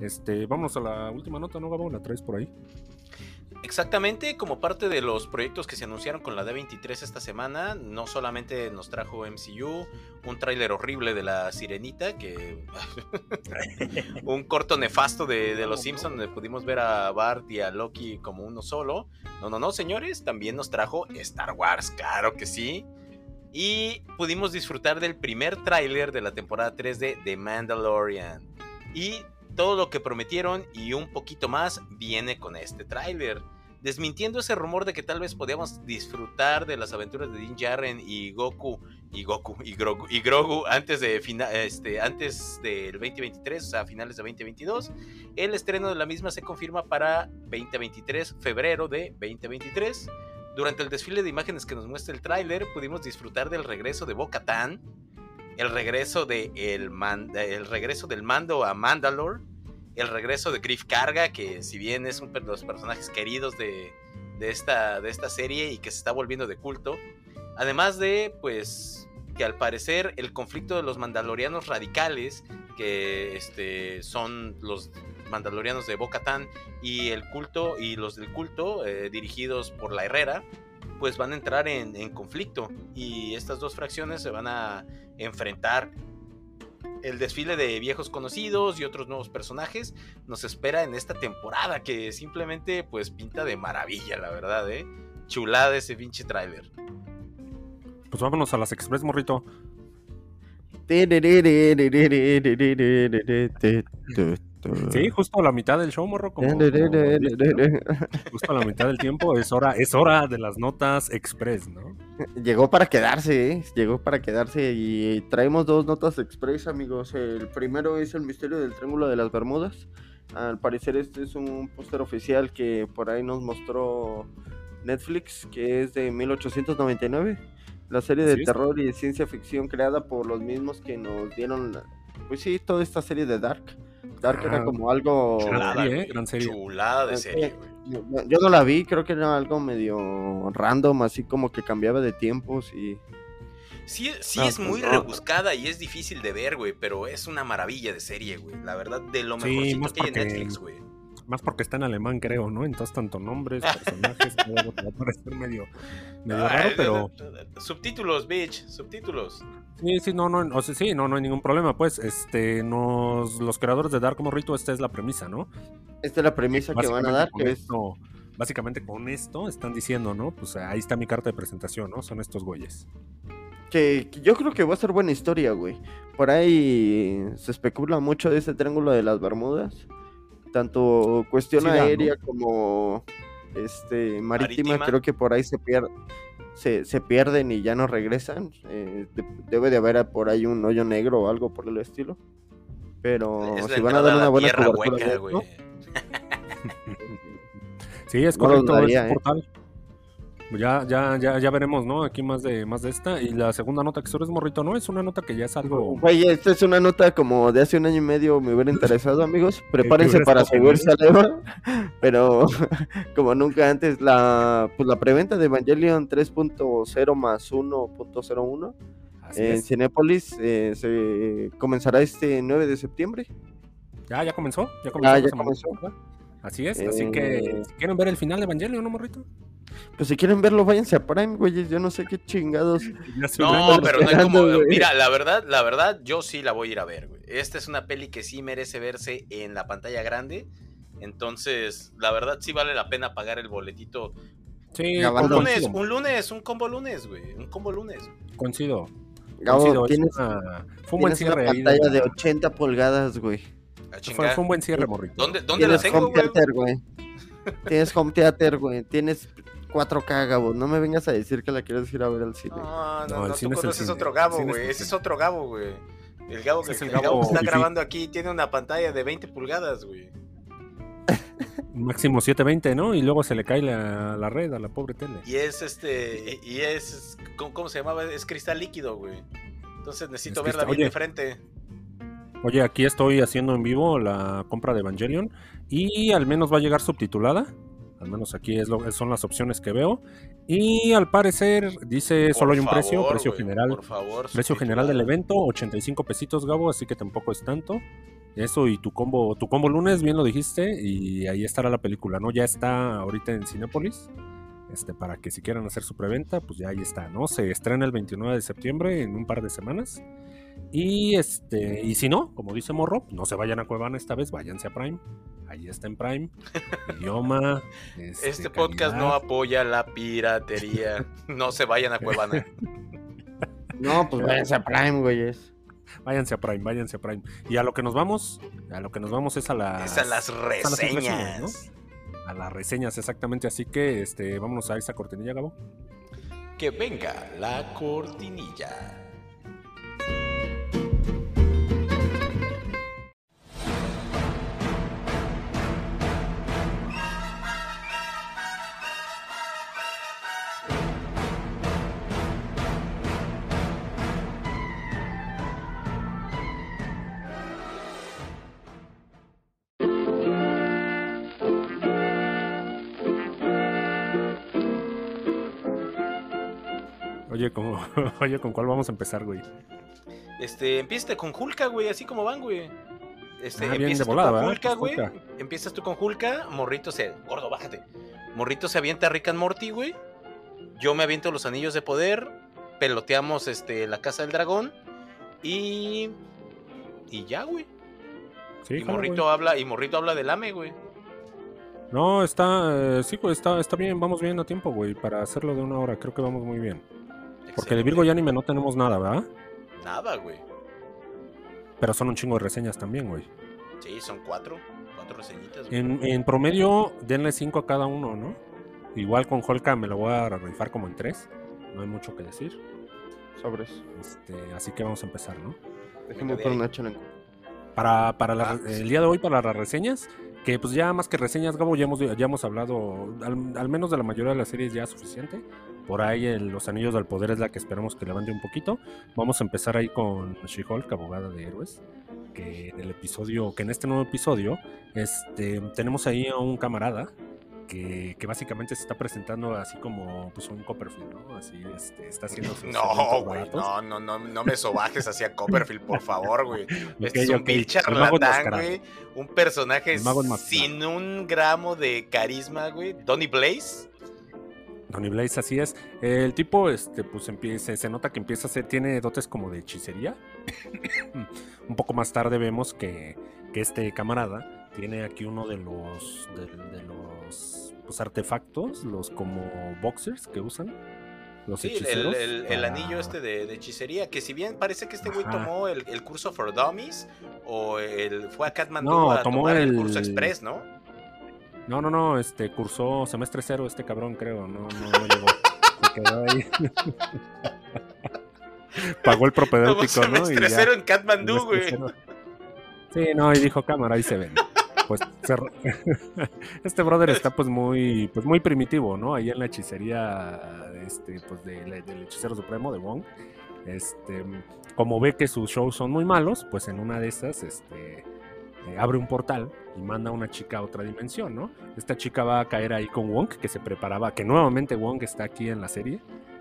Este, vamos a la última nota, ¿no, Gabo? La traes por ahí. Exactamente, como parte de los proyectos que se anunciaron con la D23 esta semana, no solamente nos trajo MCU, un tráiler horrible de la Sirenita, que un corto nefasto de, de los Simpsons donde pudimos ver a Bart y a Loki como uno solo. No, no, no, señores, también nos trajo Star Wars, claro que sí. Y pudimos disfrutar del primer tráiler de la temporada 3 de The Mandalorian. Y todo lo que prometieron y un poquito más viene con este tráiler. Desmintiendo ese rumor de que tal vez podíamos disfrutar de las aventuras de Din Djarin y Goku y Goku y Grogu, y Grogu antes de este antes del 2023, o sea, finales de 2022. El estreno de la misma se confirma para 2023, febrero de 2023. Durante el desfile de imágenes que nos muestra el tráiler, pudimos disfrutar del regreso de Bo-Katan, el regreso de el, man- el regreso del mando a Mandalore, el regreso de Griff Carga, que si bien es uno de los personajes queridos de, de esta, de esta serie y que se está volviendo de culto, además de, pues, que al parecer el conflicto de los mandalorianos radicales, que este, son los mandalorianos de Bo-Katan y el culto y los del culto eh, dirigidos por la Herrera, pues van a entrar en, en conflicto y estas dos fracciones se van a enfrentar el desfile de viejos conocidos y otros nuevos personajes nos espera en esta temporada que simplemente pues pinta de maravilla, la verdad, ¿eh? Chulada ese pinche tráiler. Pues vámonos a las Express, morrito. Sí, justo a la mitad del show, morro. Justo a la mitad del tiempo es hora, es hora de las notas Express, ¿no? Llegó para quedarse, ¿eh? Llegó para quedarse y traemos dos notas express, amigos. El primero es el misterio del Triángulo de las Bermudas. Al parecer este es un póster oficial que por ahí nos mostró Netflix, que es de 1899. La serie de terror y de ciencia ficción creada por los mismos que nos dieron, pues sí, toda esta serie de Dark. Dark Ah, era como algo... Chulada, serie, ¿eh? güey. Gran serie. Chulada de serie, güey. Yo, yo no la vi, creo que era algo medio random, así como que cambiaba de tiempos y... Sí, sí No, es pues muy no. rebuscada y es difícil de ver, güey, pero es una maravilla de serie, güey. La verdad, de lo mejorcito que hay en Netflix, güey. Más porque está en alemán, creo, ¿no? Entonces, tanto nombres, personajes, todo va a parecer medio, medio Ah, raro, eh, pero eh, eh, Subtítulos, bitch, subtítulos. sí, sí, no, no, o sea, sí, no, no hay ningún problema, pues, este, nos, los creadores de Dark Morrito, esta es la premisa, ¿no? Esta es la premisa que van a dar, con que es... esto- básicamente con esto están diciendo, ¿no? Pues ahí está mi carta de presentación, ¿no? Son estos güeyes. Que, que yo creo que va a ser buena historia, güey. Por ahí se especula mucho de ese triángulo de las Bermudas. Tanto cuestión Sí ¿no? aérea como este marítima, Marítima. creo que por ahí se pier- se, se pierden y ya no regresan. Eh, de- debe de haber por ahí un hoyo negro o algo por el estilo. Pero es si van a dar una buena cobertura hueca, esto, Sí, es No correcto, es ¿eh? portal. Ya, ya, ya, ya veremos, ¿no? Aquí más de, más de esta. Y la segunda nota que es morrito, ¿no? Es una nota que ya es algo. Güey, esta es una nota como de hace un año y medio me hubiera interesado, amigos. Prepárense para subirse al Eva. Pero como nunca antes, la, pues la preventa de Evangelion 3.0 más 1.01 Así en es. Cinépolis eh, se comenzará este 9 de septiembre. Ya, ya comenzó. Ya comenzó. Ah, ya comenzó. pasada. Así es. Así que, Eh. si quieren ver el final de Evangelio, ¿no, morrito? Pues si quieren verlo, váyanse a Prime, güeyes. Yo no sé qué chingados. No, pero no es esperando, como. güey. Mira, la verdad, la verdad, yo sí la voy a ir a ver, güey. Esta es una peli que sí merece verse en la pantalla grande. Entonces, la verdad, sí vale la pena pagar el boletito. Sí, Un lunes, un lunes, un combo lunes, güey. Un combo lunes. Coincido. Gabo, coincido, es tienes, una- Fue un buen tienes una cierre ahí. pantalla de la- 80 pulgadas, güey. Fue, un buen cierre, morrito. ¿Dónde, dónde la tengo, home güey? theater, güey. Tienes home theater, güey. Tienes 4K, Gabo. No me vengas a decir que la quieres ir a ver al cine. No, no, No, no, el tú es conoces cine, otro Gabo, es güey. Ese es otro Gabo, güey. El Gabo que, es el el Gabo que está grabando aquí tiene una pantalla de 20 pulgadas, güey. Máximo 720, ¿no? Y luego se le cae la, la red a la pobre tele. Y es este. Y es. ¿Cómo, cómo se llamaba? Es cristal líquido, güey. Entonces necesito Es verla cristal- bien de oye. frente. Oye, aquí estoy haciendo en vivo la compra de Evangelion y al menos va a llegar subtitulada. Al menos aquí es lo, son las opciones que veo. Y al parecer dice solo hay un Por precio, favor, precio güey, general. Por favor. Precio general del evento, 85 pesitos, Gabo, así que tampoco es tanto. Eso y tu combo, tu combo lunes, bien lo dijiste, y ahí estará la película, ¿no? Ya está ahorita en Cinépolis. Este, para que si quieran hacer su preventa, pues ya ahí está, ¿no? Se estrena el 29 de septiembre en un par de semanas. Y este, y si no, como dice Morro, no se vayan a Cuevana esta vez, váyanse a Prime. Ahí está en Prime. Idioma. Este podcast no apoya la piratería. no se vayan a Cuevana. No, pues váyanse a Prime, güeyes. Váyanse a Prime, váyanse a Prime. Y a lo que nos vamos, a lo que nos vamos es a las, Es a las a las reseñas. ¿no? A las reseñas, exactamente. Así que este, vámonos a esa cortinilla, Gabo. Que venga la cortinilla. Oye, ¿con, oye, ¿con cuál vamos a empezar, güey? Este, empieza con Hulka, güey, así como van, güey. Este, Ah, empiezas de tú volada, con Pues güey. Empiezas tú con Hulka, Morrito se. Gordo, bájate. Morrito se avienta a Rick and Morty, güey. Yo me aviento los anillos de poder. Peloteamos este, la casa del dragón. Y. Y ya, güey. Sí, y Morrito güey. habla, y Morrito habla del AME, güey. No, está, eh, sí, pues está, está bien, vamos bien a tiempo, güey, para hacerlo de una hora, creo que vamos muy bien. Porque de Virgo y anime no tenemos nada, ¿verdad? Nada, güey. Pero son un chingo de reseñas también, güey. Sí, son cuatro. Cuatro reseñitas, güey. En, en promedio, denle 5 a cada uno, ¿no? Igual con Holka me lo voy a rifar como en 3. No hay mucho que decir. Sobres. Este, así que vamos a empezar, ¿no? Déjenme por una chela. Para, para la- Ah, sí. el día de hoy, para las reseñas, que pues ya más que reseñas, Gabo, ya hemos, ya hemos hablado, al, al menos de la mayoría de las series ya es suficiente. Por ahí el- los Anillos del Poder es la que esperamos que levante un poquito. Vamos a empezar ahí con She-Hulk, abogada de héroes. Que en el episodio, que en este nuevo episodio, este, tenemos ahí a un camarada que, que básicamente se está presentando así como pues un Copperfield, ¿no? Así este, está haciendo sus No, güey, no, no, no, no me sobajes hacia Copperfield, por favor, güey. Este Ok, es un ok, vil el mago charlatán, güey. Un personaje sin un gramo de carisma, güey. Donny Blaze. Donny Blaze, así es. El tipo, este, pues empieza, se nota que empieza a ser, tiene dotes como de hechicería. Un poco más tarde vemos que, que este camarada tiene aquí uno de los, de, de los pues, artefactos, los como boxers que usan. Los Sí, el, hechiceros. el- anillo este de, de hechicería, que si bien parece que este güey tomó el, el curso for dummies, o el, fue a Kathmandu No, a tomó tomar el- curso express, ¿no? No, no, no, este, cursó semestre cero este cabrón, creo, no, no, no llegó. Se quedó ahí. Pagó el propedéutico, ¿no? Y semestre ya. cero en Kathmandu, güey. Cero. Sí, no, y dijo cámara, ahí se ven. Pues cerró- este brother está pues muy, pues muy primitivo, ¿no? Ahí en la hechicería, este, pues de- del hechicero supremo de Wong. Este, como ve que sus shows son muy malos, pues en una de esas, este, eh, abre un portal y manda a una chica a otra dimensión, ¿no? Esta chica va a caer ahí con Wong, que se preparaba, que nuevamente Wong está aquí en la serie,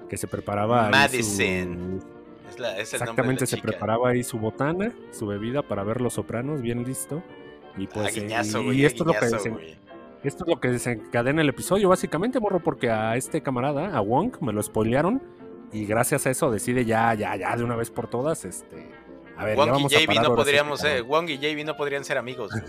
que se preparaba Madison. su- Es, la- es el nombre de Exactamente, la se chica. preparaba ahí su botana, su bebida para ver los sopranos, bien listo. Y pues, eh, Aguiñazo, y, güey, y esto, es lo que güey. esto es lo que desencadena el episodio, básicamente, morro, porque a este camarada, a Wong, me lo spoilearon. Y gracias a eso decide ya, ya, ya, de una vez por todas, este. A ver, ya Wong y vamos a JB no sí podríamos ser. Wong y JB no podrían ser amigos.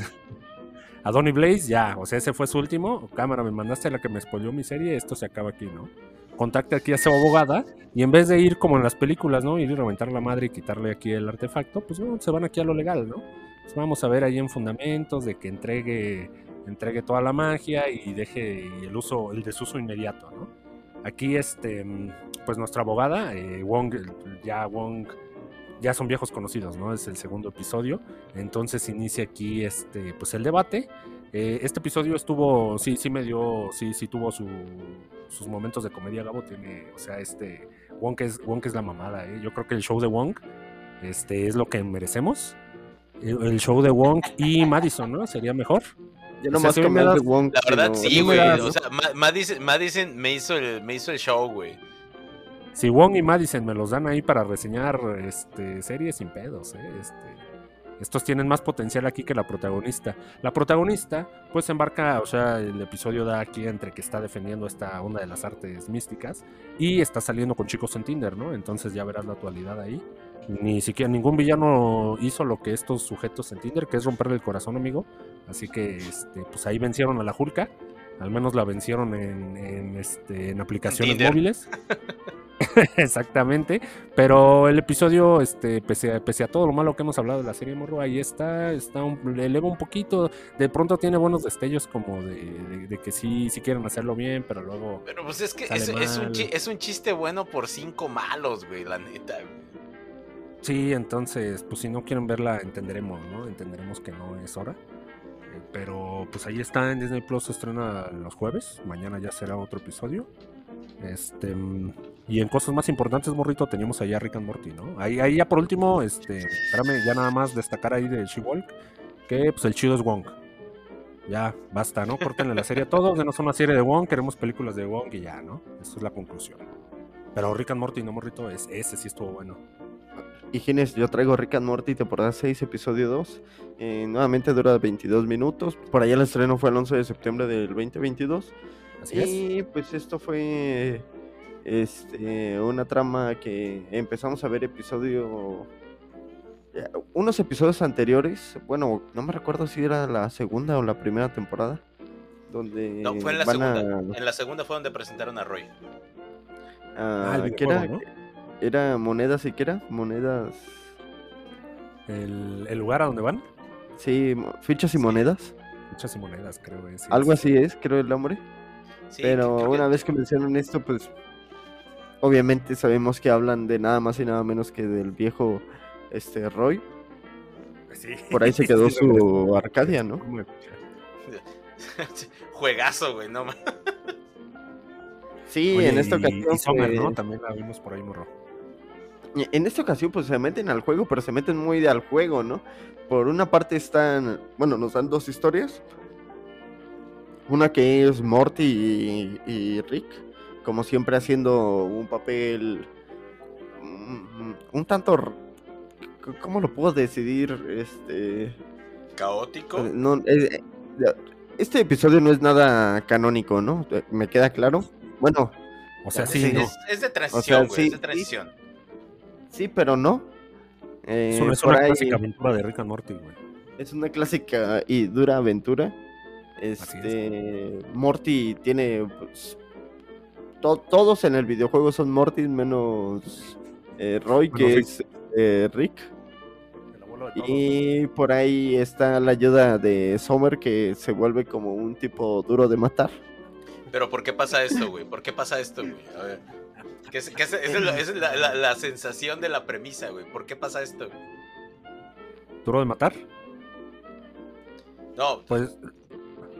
A Donny Blaze, ya, o sea, ese fue su último. Cámara, me mandaste la que me spoileó mi serie, esto se acaba aquí, ¿no? Contacte aquí a su abogada y en vez de ir como en las películas, ¿no? Ir y reventar la madre y quitarle aquí el artefacto, pues no, se van aquí a lo legal, ¿no? Pues vamos a ver ahí en fundamentos de que entregue, entregue toda la magia y deje y el uso, el desuso inmediato, ¿no? Aquí, este, pues nuestra abogada, eh, Wong, ya Wong, ya son viejos conocidos, ¿no? Es el segundo episodio. Entonces inicia aquí este, pues el debate. Eh, este episodio estuvo, sí, sí me dio, sí, sí tuvo su- sus momentos de comedia, Gabo. Tiene, o sea, este, Wong es, Wong es la mamada, ¿eh? Yo creo que el show de Wong este, es lo que merecemos. El, el show de Wong y Madison, ¿no? Sería mejor. Ya O no sea, más si hoy me de das- Wong. La verdad, sí, güey. O sea, Ma- Madison, Madison me, hizo el, me hizo el show, güey. Si Wong y Madison me los dan ahí para reseñar este, series sin pedos, ¿eh? Este, estos tienen más potencial aquí que la protagonista. La protagonista, pues embarca, o sea, el episodio da aquí entre que está defendiendo esta onda de las artes místicas y está saliendo con chicos en Tinder, ¿no? Entonces ya verás la actualidad ahí. Ni siquiera ningún villano hizo lo que estos sujetos en Tinder, que es romperle el corazón, amigo. Así que, este, pues ahí vencieron a la Julka. Al menos la vencieron en, en, este, en aplicaciones Tinder. móviles. Exactamente. Pero el episodio, este, pese a, pese a todo lo malo que hemos hablado de la serie Morro, ahí está, está un- eleva un poquito. De pronto tiene buenos destellos como de, de- de que sí, sí quieren hacerlo bien, pero luego. Pero pues es que es, es un es chiste bueno por cinco malos, güey, la neta. güey. Sí, entonces, pues si no quieren verla, entenderemos, ¿no? Entenderemos que no es hora. Eh, Pero pues ahí está en Disney Plus, se estrena los jueves. Mañana ya será otro episodio. Este mm, y en cosas más importantes, morrito, teníamos allá a Rick and Morty, ¿no? Ahí, ahí ya por último, este, espérame, ya nada más destacar ahí de She-Hulk, que pues el chido es Wong. Ya, basta, ¿no? Córtenle la serie a todos, denos una serie de Wong, queremos películas de Wong y ya, ¿no? Esa es la conclusión. Pero Rick and Morty, no morrito, es, ese sí estuvo bueno. Y Gines, yo traigo Rick and Morty, temporada 6, episodio 2. Eh, nuevamente dura 22 minutos. Por allá el estreno fue el 11 de septiembre del 2022. Así es. y pues esto fue este, una trama que empezamos a ver episodio... eh, Unos episodios anteriores, bueno, no me recuerdo si era la segunda o la primera temporada, donde No, fue en la a- segunda. En la segunda fue donde presentaron a Roy. Ah, el ¿qué era? videojuego, Era monedas y qué era? Monedas. El, el lugar a donde van, Sí, fichas y Sí. monedas. muchas y monedas, creo. es, sí, Algo así es, creo el nombre. Sí, Pero que- una vez que mencionan esto, pues obviamente sabemos que hablan de nada más y nada menos que del viejo este Roy. Sí. Por ahí se quedó Sí, su. Arcadia, ¿no? ¿Cómo me- Juegazo, güey, no ma- Sí, Oye, en esta y- ocasión. Y Summer, pues, ¿no? También la vimos por ahí, morro. En esta ocasión, pues se meten al juego, pero se meten muy de al juego, ¿no? Por una parte están, bueno, nos dan dos historias. Una que es Morty y, y Rick, como siempre haciendo un papel mm, un tanto, ¿cómo lo puedo decidir? Este, Caótico. no, eh, eh, este episodio no es nada canónico, ¿no? Eh, Me queda claro. Bueno, O sea, es, sí, ¿no? es- es de transición, güey. sí, es de sí. transición. sí, pero no. Eh, Es una, es por una ahí- clásica aventura de Rick and Morty, güey. Es una clásica y dura aventura. es. Este Morty tiene pues, to- todos en el videojuego son Morty menos eh, Roy que Rick. es eh, Rick y por ahí está la ayuda de Summer que se vuelve como un tipo duro de matar. Pero ¿por qué pasa esto, güey? ¿Por qué pasa esto, güey? A ver. ¿Qué es, qué es- esa es la, esa es la- la- la sensación de la premisa, güey. ¿Por qué pasa esto? güey? ¿Duro de matar? No, Pues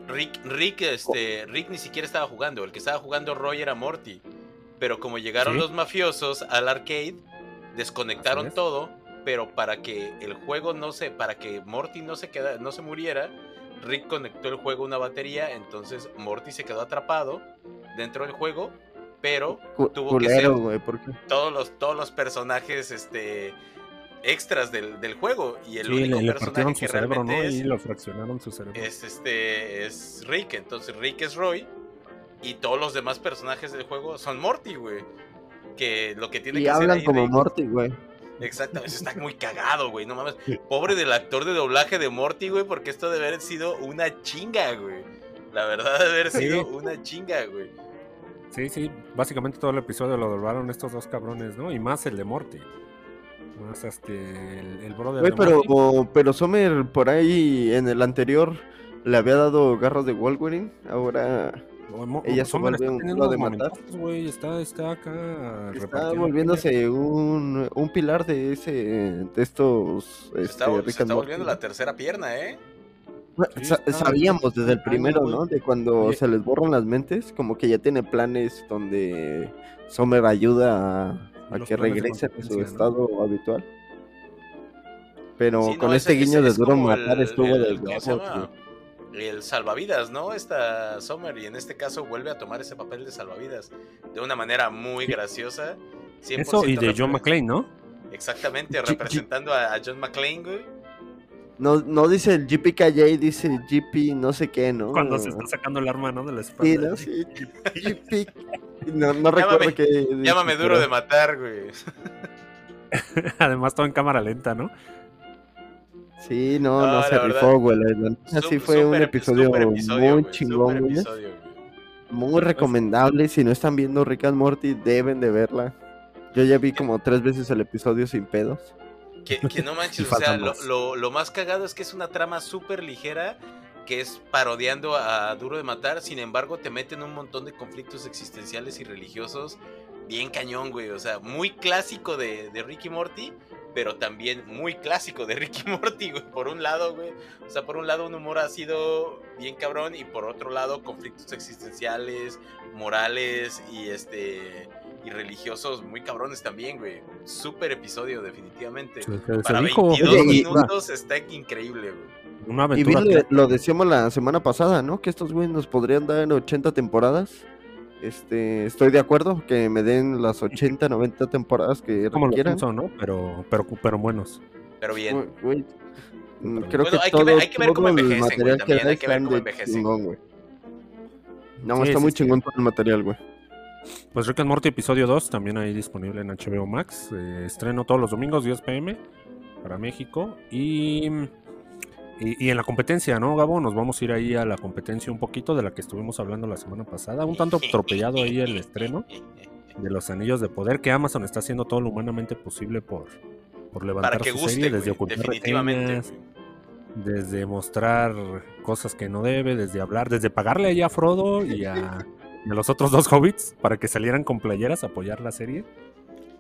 Rick, Rick, este, Rick ni siquiera estaba jugando. El que estaba jugando Roy era Morty. Pero como llegaron Sí. los mafiosos al arcade, desconectaron todo. Pero para que el juego no se, para que Morty no se queda, no se muriera, Rick conectó el juego a una batería. Entonces Morty se quedó atrapado dentro del juego. Pero Tuvo que ser- todos los, todos los personajes, este, extras del, del juego. Y el sí, único le, le personaje partieron que su cerebro, ¿no? realmente Y es, lo fraccionaron su cerebro. es este es Rick, entonces Rick es Roy y todos los demás personajes del juego son Morty, güey. Que lo que tiene y que hacer hablan ahí como Rick- Morty, güey. Exactamente, eso está muy cagado, güey, no mames. Pobre del actor de doblaje de Morty, güey, porque esto debe haber sido una chinga, güey. La verdad debe haber Sí. sido una chinga, güey. Sí, sí, básicamente todo el episodio lo doblaron estos dos cabrones, ¿no? Y más el de Morty. Más este, el, el brother pero, pero Summer por ahí en el anterior le había dado garras de Wolverine, ahora ella se vuelve está un teniendo culo de matar. está, está acá está volviéndose un, un pilar de ese de estos Se este, está, se Morty, volviendo la tercera pierna, ¿eh? Sí, sabíamos desde el está primero. ¿no? De cuando se les borran las mentes, como que ya tiene planes donde Summer ayuda a, a que planes de regrese a su estado habitual. Pero Sí, no, con este guiño de es duro matar el- estuvo el-. El salvavidas, ¿no? Esta Summer, y en este caso vuelve a tomar ese papel de salvavidas de una manera muy graciosa. 100% Eso y de John McClane, ¿no? Exactamente, representando a, a John McClane, güey. No, no dice el GPKJ, dice GP no sé qué, ¿no? Cuando se está sacando el arma, ¿no? De la espalda. Sí, ¿no? Sí, GP. No, no recuerdo que... Llámame duro de matar, güey. Además, todo en cámara lenta, ¿no? Sí, no, No, se verdad, rifó, güey. Así fue un episodio, muy güey, chingón, güey. episodio, güey. Muy recomendable. Si no están viendo Rick and Morty, deben de verla. Yo ya vi como tres veces el episodio sin pedos. Que, que no manches, o sea, faltan lo, más. lo- lo más cagado es que es una trama súper ligera que es parodiando a Duro de Matar, sin embargo te meten un montón de conflictos existenciales y religiosos bien cañón, güey, o sea, muy clásico de, de Ricky Morty, pero también muy clásico de Ricky Morty, güey, por un lado, güey, o sea, por un lado un humor ácido bien cabrón y por otro lado conflictos existenciales, morales y este y religiosos muy cabrones también, güey. Súper episodio definitivamente. Se, se- Para dijo 22 Oye, y- minutos está increíble, güey. Una Y aventura. bien, lo, decíamos la semana pasada, ¿no? Que estos güeyes nos podrían dar 80 temporadas. Este, estoy de acuerdo que me den las 80, 90 temporadas que como requieran. Simpson, ¿no? Pero, pero, pero buenos. Pero bien. Güey, güey, mm, Creo Bueno, que hay que todo, ver- hay que ver todo cómo envejecen, güey, material que también hay que ver cómo envejecen. chingón, güey. No, Sí, está sí, muy sí. chingón todo el material, güey. Pues Rick and Morty episodio 2, también ahí disponible en HBO Max. eh, estreno todos los domingos, 10 pm, para México. Y, y, y en la competencia, ¿no, Gabo? Nos vamos a ir ahí a la competencia un poquito de la que estuvimos hablando la semana pasada. Un tanto atropellado ahí el estreno de los Anillos de Poder, que Amazon está haciendo todo lo humanamente posible por, por levantar Para que su guste, serie, desde ocultar definitivamente. desde mostrar cosas que no debe, desde hablar, desde pagarle ahí a Frodo y a, y a los otros dos hobbits para que salieran con playeras a apoyar la serie.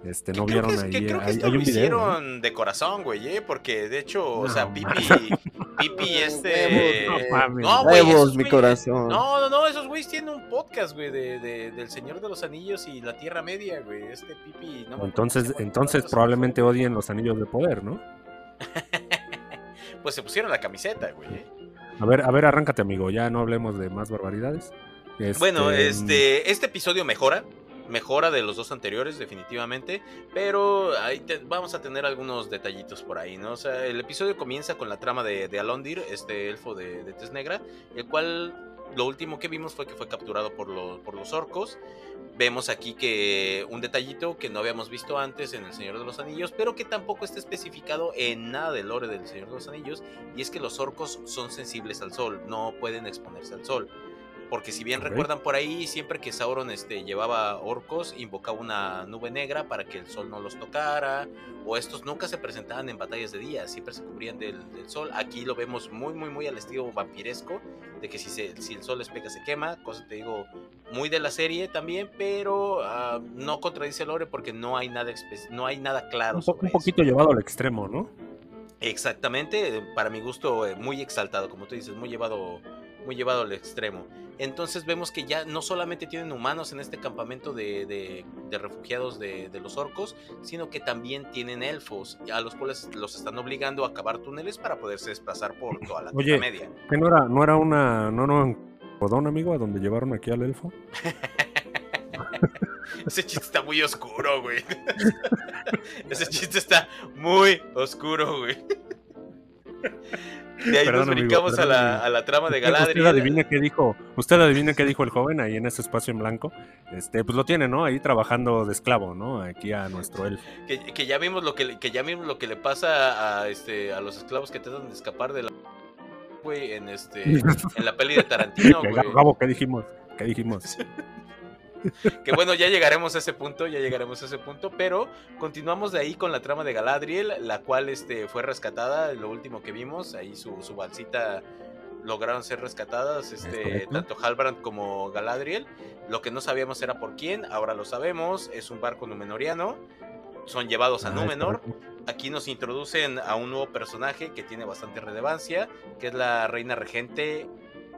Este, no vieron que, ahí. que creo que hay- esto hay lo un video, ¿no? hicieron de corazón, güey, ¿eh? Porque de hecho, o No, sea, man. Pipi, Pipi este. No mames. No, güey, Huevos, esos mi güeyes- corazón. No, no, no, esos güeyes tienen un podcast, güey, de, de- del Señor de los Anillos y la Tierra Media, güey. Este Pipi. No me Entonces, entonces probablemente odien los anillos de poder, ¿no? Pues se pusieron la camiseta, güey. A ver, a ver, arráncate, amigo. Ya no hablemos de más barbaridades. Este, Bueno, este, este episodio mejora. Mejora de los dos anteriores, definitivamente. Pero ahí te- vamos a tener algunos detallitos por ahí, ¿no? O sea, el episodio comienza con la trama de, Alondir, este elfo de, de negra, el cual lo último que vimos fue que fue capturado por, por los orcos. Vemos aquí que un detallito que no habíamos visto antes en El Señor de los Anillos, pero que tampoco está especificado en nada del lore del Señor de los Anillos, y es que los orcos son sensibles al sol, no pueden exponerse al sol. Porque si bien recuerdan por ahí, siempre que Sauron este, llevaba orcos, invocaba una nube negra para que el sol no los tocara, o estos nunca se presentaban en batallas de día, siempre se cubrían del, del sol. Aquí lo vemos muy, muy, muy al estilo vampiresco, de que si, se, si el sol les pega se quema, cosa te digo, muy de la serie también, pero ah, no contradice el lore porque no hay nada, no hay nada claro un, po- sobre un poquito eso. llevado al extremo, ¿no? Exactamente, para mi gusto eh, muy exaltado, como tú dices, muy llevado, muy llevado al extremo. Entonces vemos que ya no solamente tienen humanos en este campamento de, de- de refugiados de, de los orcos, sino que también tienen elfos, a los cuales los están obligando a cavar túneles para poderse desplazar por toda la Oye. Media. ¿Que no era, no era una, no, no, codón, amigo, a donde llevaron aquí al elfo? Ese chiste está muy oscuro, güey. Ese chiste está muy oscuro, güey. De ahí Perdón, nos amigo, brincamos a, perdón, la, amigo. a la trama de Galadriel. Usted adivina qué dijo, usted adivina qué dijo el joven ahí en ese espacio en blanco. Este, pues lo tiene, ¿no? Ahí trabajando de esclavo, ¿no? Aquí a nuestro elfo. Que, que ya vimos lo que, que ya vimos lo que le pasa a este a los esclavos que tratan de escapar de la güey en este en la peli de Tarantino, güey. ¿qué dijimos? ¿Qué dijimos? Que bueno, ya llegaremos a ese punto, ya llegaremos a ese punto, pero continuamos de ahí con la trama de Galadriel, la cual este fue rescatada, lo último que vimos, ahí su, su balsita lograron ser rescatadas, este, tanto Halbrand como Galadriel. Lo que no sabíamos era por quién, ahora lo sabemos, es un barco numenoriano. Son llevados a Ah, Númenor. Aquí nos introducen a un nuevo personaje que tiene bastante relevancia, que es la reina regente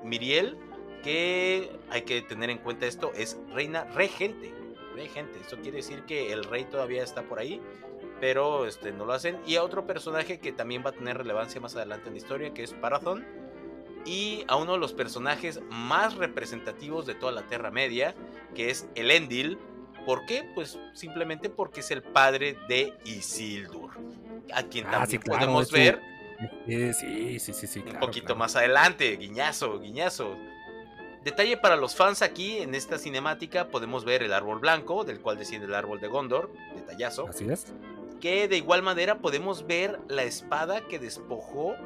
Miriel, que hay que tener en cuenta esto, es reina regente. Regente, esto quiere decir que el rey todavía está por ahí, pero este, no lo hacen. Y a otro personaje que también va a tener relevancia más adelante en la historia, que es Parathon. Y a uno de los personajes más representativos de toda la Tierra Media, que es Elendil. ¿Por qué? Pues simplemente porque es el padre de Isildur. A quien Ah, también sí, claro, podemos un- ver sí, sí, sí, sí. un claro, poquito claro. más adelante. Guiñazo, guiñazo. Detalle para los fans aquí, en esta cinemática podemos ver el árbol blanco, del cual desciende el árbol de Gondor, detallazo. Así es. Que de igual manera podemos ver la espada que despojó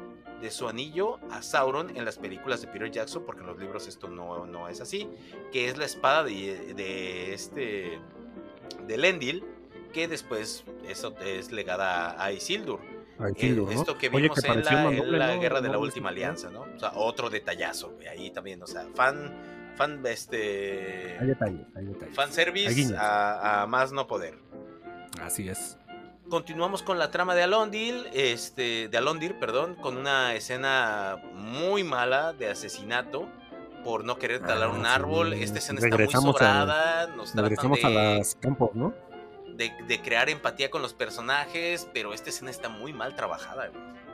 de su anillo a Sauron en las películas de Peter Jackson, porque en los libros esto no, no es así, que es la espada de, de este de Lendil, que después eso es legada a Isildur. Ahí Eh. Esto que Oye, vimos que en la, en la guerra de la última alianza, ¿no? O sea, otro detallazo, güey, ahí también, o sea, fan, fan, este, Hay detalles, hay detalles. Hay fanservice guiños. a, a más no poder. Así es. Continuamos con la trama de Alondil, este, de Alondir, perdón, con una escena muy mala de asesinato por no querer talar Ah, un sí. árbol. Esta escena está muy Regresamos a- sobrada, nos Regresamos a los campos, ¿no? De, de crear empatía con los personajes, pero esta escena está muy mal trabajada.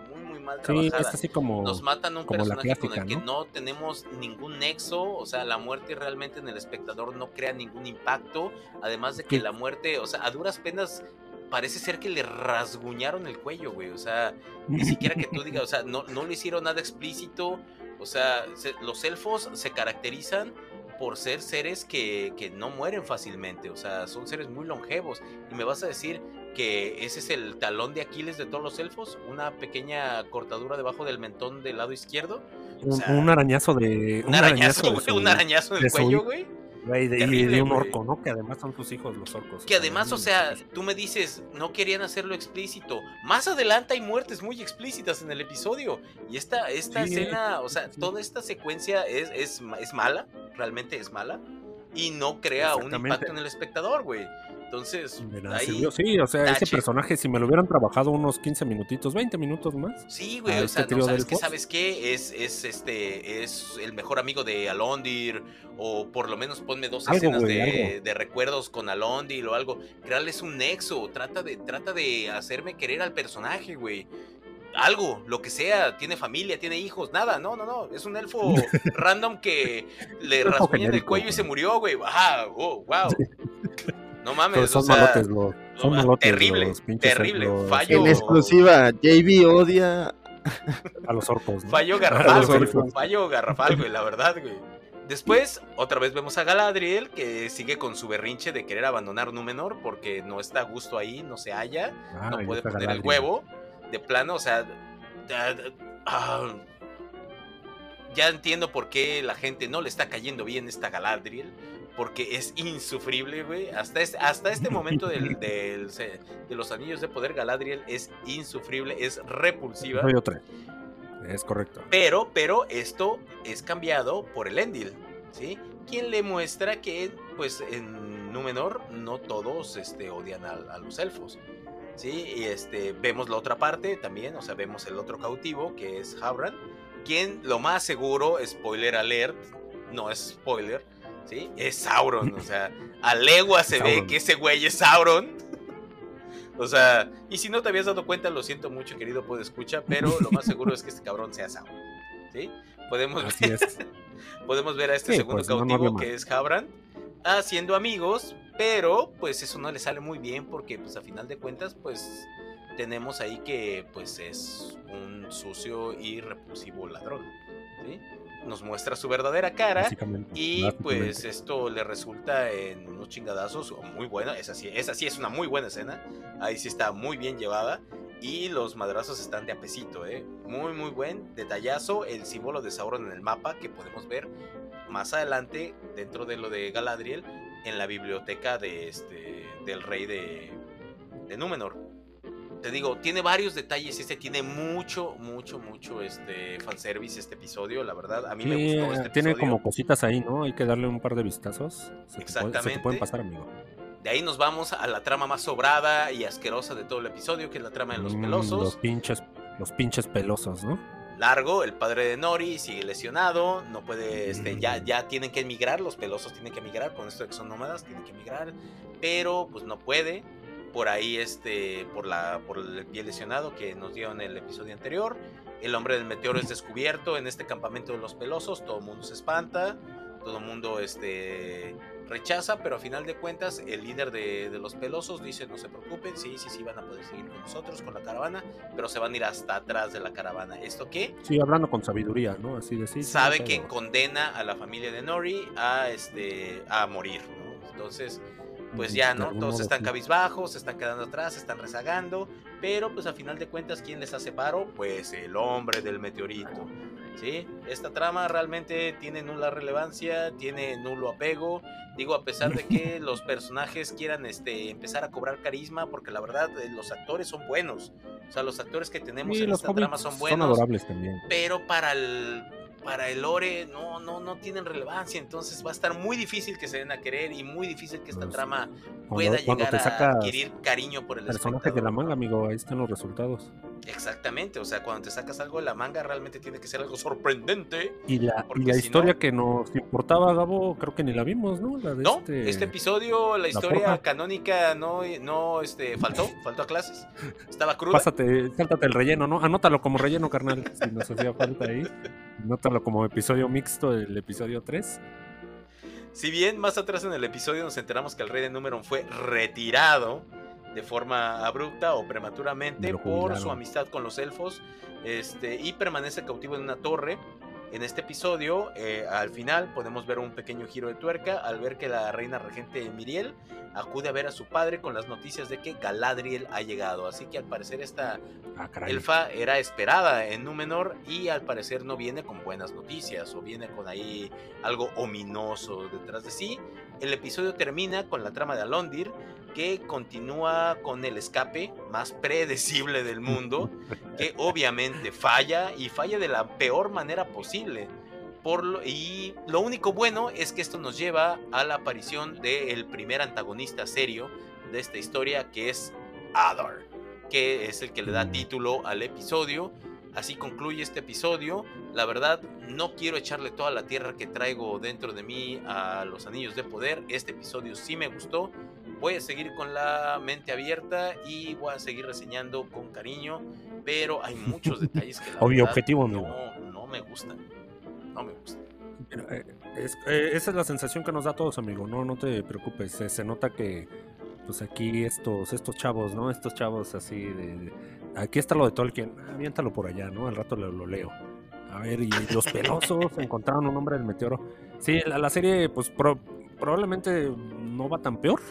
Muy, muy mal Sí, trabajada. es así como. Nos matan a un personaje con el que ¿no? no tenemos ningún nexo, o sea, la muerte realmente en el espectador no crea ningún impacto, además de que Sí. la muerte, o sea, a duras penas parece ser que le rasguñaron el cuello, güey, o sea, ni siquiera que tú digas, o sea, no, no le hicieron nada explícito, o sea, se- los elfos se caracterizan por ser seres que, que no mueren fácilmente, o sea, son seres muy longevos, y me vas a decir que ese es el talón de Aquiles de todos los elfos, una pequeña cortadura debajo del mentón del lado izquierdo, un, sea, un arañazo de. un arañazo, de güey, su- un arañazo en el cuello, güey. Güey, de, y terrible, de un orco, ¿no? Que además son sus hijos los orcos. Que además, o sea, tú me dices, no querían hacerlo explícito. Más adelante hay muertes muy explícitas en el episodio. Y esta, esta Sí, escena, o sea, sí, toda esta secuencia es, es, es mala, realmente es mala. Y no crea un impacto en el espectador, güey. Entonces, ahí-. Sí, o sea, ese personaje, si me lo hubieran trabajado unos 15 minutitos, 20 minutos más. Sí, güey, o este sea, no sabes elfos. sabes qué es es este es el mejor amigo de Alondir o por lo menos ponme dos Algo, escenas güey, de, recuerdos con Alondir o algo, crearles un nexo, trata de trata de hacerme querer al personaje, güey. Algo, lo que sea, tiene familia, tiene hijos, nada, no, no, no, es un elfo random que le rasguñan el cuello y se murió, güey. Ah, oh, wow. No Pero mames, son o sea, malotes los. Son malotes terrible, los pinches terrible, los- fallo. En exclusiva, JB odia. a los orcos. ¿no? Fallo garrafal, güey. Fallo garrafal, güey, la verdad, güey. Después, otra vez vemos a Galadriel que sigue con su berrinche de querer abandonar Númenor porque no está a gusto ahí, no se halla, Ah, no y puede poner el huevo. De plano, o sea. da- da- ah, ya entiendo por qué la gente no le está cayendo bien esta Galadriel. Porque es insufrible, güey. Hasta este, hasta este momento del, de los anillos de poder, Galadriel es insufrible, es repulsiva. Soy otra. Es correcto. Pero, pero esto es cambiado por el Endil, ¿sí? Quien le muestra que, pues, en Númenor no todos este, odian a, a los elfos, ¿sí? Y este, vemos la otra parte también, o sea, vemos el otro cautivo, que es Habran, quien lo más seguro, spoiler alert, no es spoiler, ¿sí? Es Sauron, o sea, a legua se ve que ese güey es Sauron. O sea, y si no te habías dado cuenta, lo siento mucho, querido puede escucha, pero lo más seguro es que este cabrón sea Sauron. ¿Sí? Podemos ver, podemos ver a este Sí, segundo pues, no, no cautivo que es Habran haciendo amigos, pero pues eso no le sale muy bien porque pues a final de cuentas pues tenemos ahí que pues es un sucio y repulsivo ladrón, ¿sí? Nos muestra su verdadera cara y pues esto le resulta en unos chingadazos muy esa sí, esa sí es una muy buena escena, ahí sí está muy bien llevada y los madrazos están de apesito, eh. Muy muy buen detallazo, el símbolo de Sauron en el mapa que podemos ver más adelante dentro de lo de Galadriel en la biblioteca de este del rey de, de Númenor. Te digo, tiene varios detalles, este tiene mucho, mucho, mucho este fanservice este episodio, la verdad, a mí me gustó este tiene episodio. como cositas ahí, ¿no? Hay que darle un par de vistazos. Se te puede- Se te Exactamente. pueden pasar, amigo. De ahí nos vamos a la trama más sobrada y asquerosa de todo el episodio, que es la trama de los Mm, pelosos. Los pinches, los pinches pelosos, ¿no? Largo, el padre de Nori sigue lesionado, no puede, este, ya, Mm. ya tienen que emigrar, los pelosos tienen que emigrar, con esto de que son nómadas, tienen que emigrar, pero pues no puede. Por ahí, este, por la, por el pie lesionado que nos dio en el episodio anterior. El hombre del meteoro es descubierto en este campamento de los pelosos, todo el mundo se espanta, todo el mundo, este, rechaza, pero a final de cuentas el líder de, de los pelosos dice no se preocupen, sí, sí, sí van a poder seguir con nosotros, con la caravana, pero se van a ir hasta atrás de la caravana. ¿Esto qué? Sí, hablando con sabiduría, ¿no? Así de sí. sí, Sabe que condena a la familia de Nori a este a morir, ¿no? Entonces, pues ya, ¿no? Todos están cabizbajos, se están quedando atrás, se están rezagando, pero pues a final de cuentas, ¿quién les hace paro? Pues el hombre del meteorito, ¿sí? Esta trama realmente tiene nula relevancia, tiene nulo apego, digo, a pesar de que los personajes quieran este, empezar a cobrar carisma, porque la verdad, eh, los actores son buenos, o sea, los actores que tenemos Sí, en esta trama son son buenos, adorables también. pero para el para el lore no no no tienen relevancia entonces va a estar muy difícil que se den a querer y muy difícil que esta Pues, trama pueda cuando llegar a adquirir cariño por el personajes de la manga, amigo, ahí están los resultados. exactamente o sea cuando te sacas algo de la manga realmente tiene que ser algo sorprendente Y la, y la si historia no- que nos importaba, Gabo, creo que ni la vimos, ¿no? La de no este... este episodio la historia canónica no no este faltó faltó a clases estaba cruda Pásate, sáltate el relleno, ¿no? Anótalo como relleno, carnal, si nos hacía falta ahí. Anótalo como episodio mixto del episodio 3. Si bien más atrás en el episodio nos enteramos que el rey de Númenor fue retirado de forma abrupta o prematuramente por su amistad con los elfos este, y permanece cautivo en una torre. En este episodio, eh, al final, podemos ver un pequeño giro de tuerca al ver que la reina regente Miriel acude a ver a su padre con las noticias de que Galadriel ha llegado. Así que al parecer esta Ah. Elfa era esperada en Númenor y al parecer no viene con buenas noticias o viene con ahí algo ominoso detrás de sí. El episodio termina con la trama de Alondir que continúa con el escape más predecible del mundo, que obviamente falla y falla de la peor manera posible. Por lo- y lo único bueno es que esto nos lleva a la aparición del primer antagonista serio de esta historia que es Adar, que es el que le da título al episodio. Así concluye este episodio. La verdad, no quiero echarle toda la tierra que traigo dentro de mí a los anillos de poder. Este episodio sí me gustó. Voy a seguir con la mente abierta y voy a seguir reseñando con cariño. Pero hay muchos detalles que la Obvio verdad, objetivo, no, no me gustan. No me gustan. Eh, es- eh, esa es la sensación que nos da a todos, amigo. No, no te preocupes. Se, se nota que, pues aquí estos, estos chavos, ¿no? Estos chavos así de, de- Aquí está lo de Tolkien. Ah, Aviéntalo por allá, ¿no? Al rato lo, lo leo. A ver, y los pelosos encontraron un hombre del meteoro. Sí, la, la serie, pues pro- probablemente no va tan peor.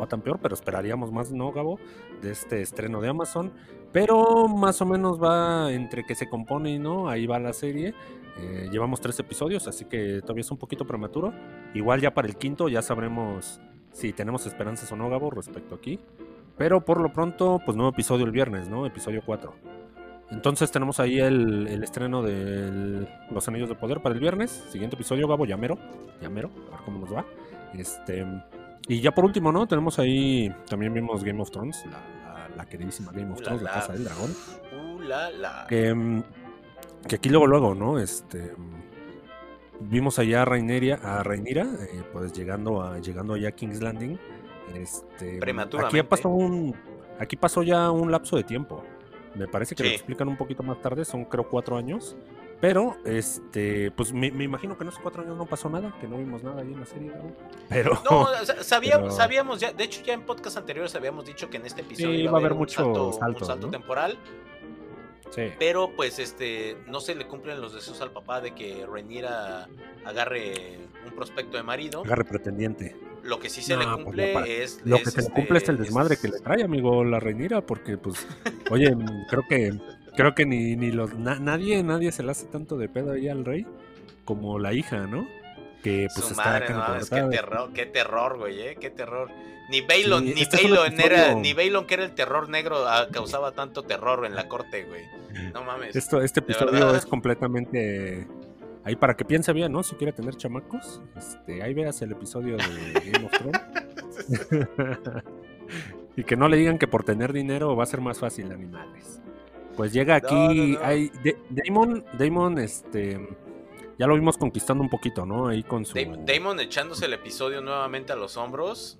Va tan peor, pero esperaríamos más, ¿no, Gabo? De este estreno de Amazon. Pero más o menos va entre que se compone y no. Ahí va la serie. Eh, llevamos tres episodios, así que todavía es un poquito prematuro. Igual ya para el quinto ya sabremos si tenemos esperanzas o no, Gabo, respecto aquí. Pero por lo pronto, pues nuevo episodio el viernes, ¿no? Episodio 4. Entonces tenemos ahí el, el estreno de Los Anillos de Poder para el viernes. Siguiente episodio, Gabo, llamero. Llamero, a ver cómo nos va. Este, y ya por último, ¿no? Tenemos ahí, también vimos Game of Thrones, la, la- la queridísima Game of Uh, Thrones, la la. Casa del Dragón Uh, la, que, que aquí luego luego no este vimos allá a Raineria a Rainira eh, pues llegando a llegando allá a King's Landing este aquí Prematuramente. pasó un aquí pasó ya un lapso de tiempo me parece que lo explican un poquito más tarde son creo cuatro años pero este pues me, me imagino que en esos cuatro años no pasó nada que no vimos nada ahí en la serie ¿no? pero No, sabíamos, pero- sabíamos ya, de hecho ya en podcast anteriores habíamos dicho que en este episodio Sí, iba a haber un mucho salto, un salto, temporal, sí pero pues este no se le cumplen los deseos al papá de que Rhaenyra agarre un prospecto de marido. agarre pretendiente Lo que sí se No, le pues, cumple pa- es Lo es, que se le este, cumple es el desmadre es- que le trae, amigo, la reinira, porque pues, oye, creo que creo que ni, ni los na- nadie, nadie se le hace tanto de pedo ahí al rey como la hija, ¿no? Que pues Su está madre, acá en no mames, qué terror, qué terror, güey, eh, qué terror. Ni Baylon, Sí, ni este es un Baylon era, ni Baylon que era el terror negro ah, causaba tanto terror en la corte, güey. No mames. Esto, este episodio es completamente ahí para que piense bien, ¿no? Si quiere tener chamacos, este, ahí veas el episodio de Game of Thrones. y que no le digan que por tener dinero va a ser más fácil animales. Pues llega aquí, no, no. hay Da- Damon, Damon, este, ya lo vimos conquistando un poquito, ¿no? Ahí con su, Damon, Damon echándose el episodio nuevamente a los hombros.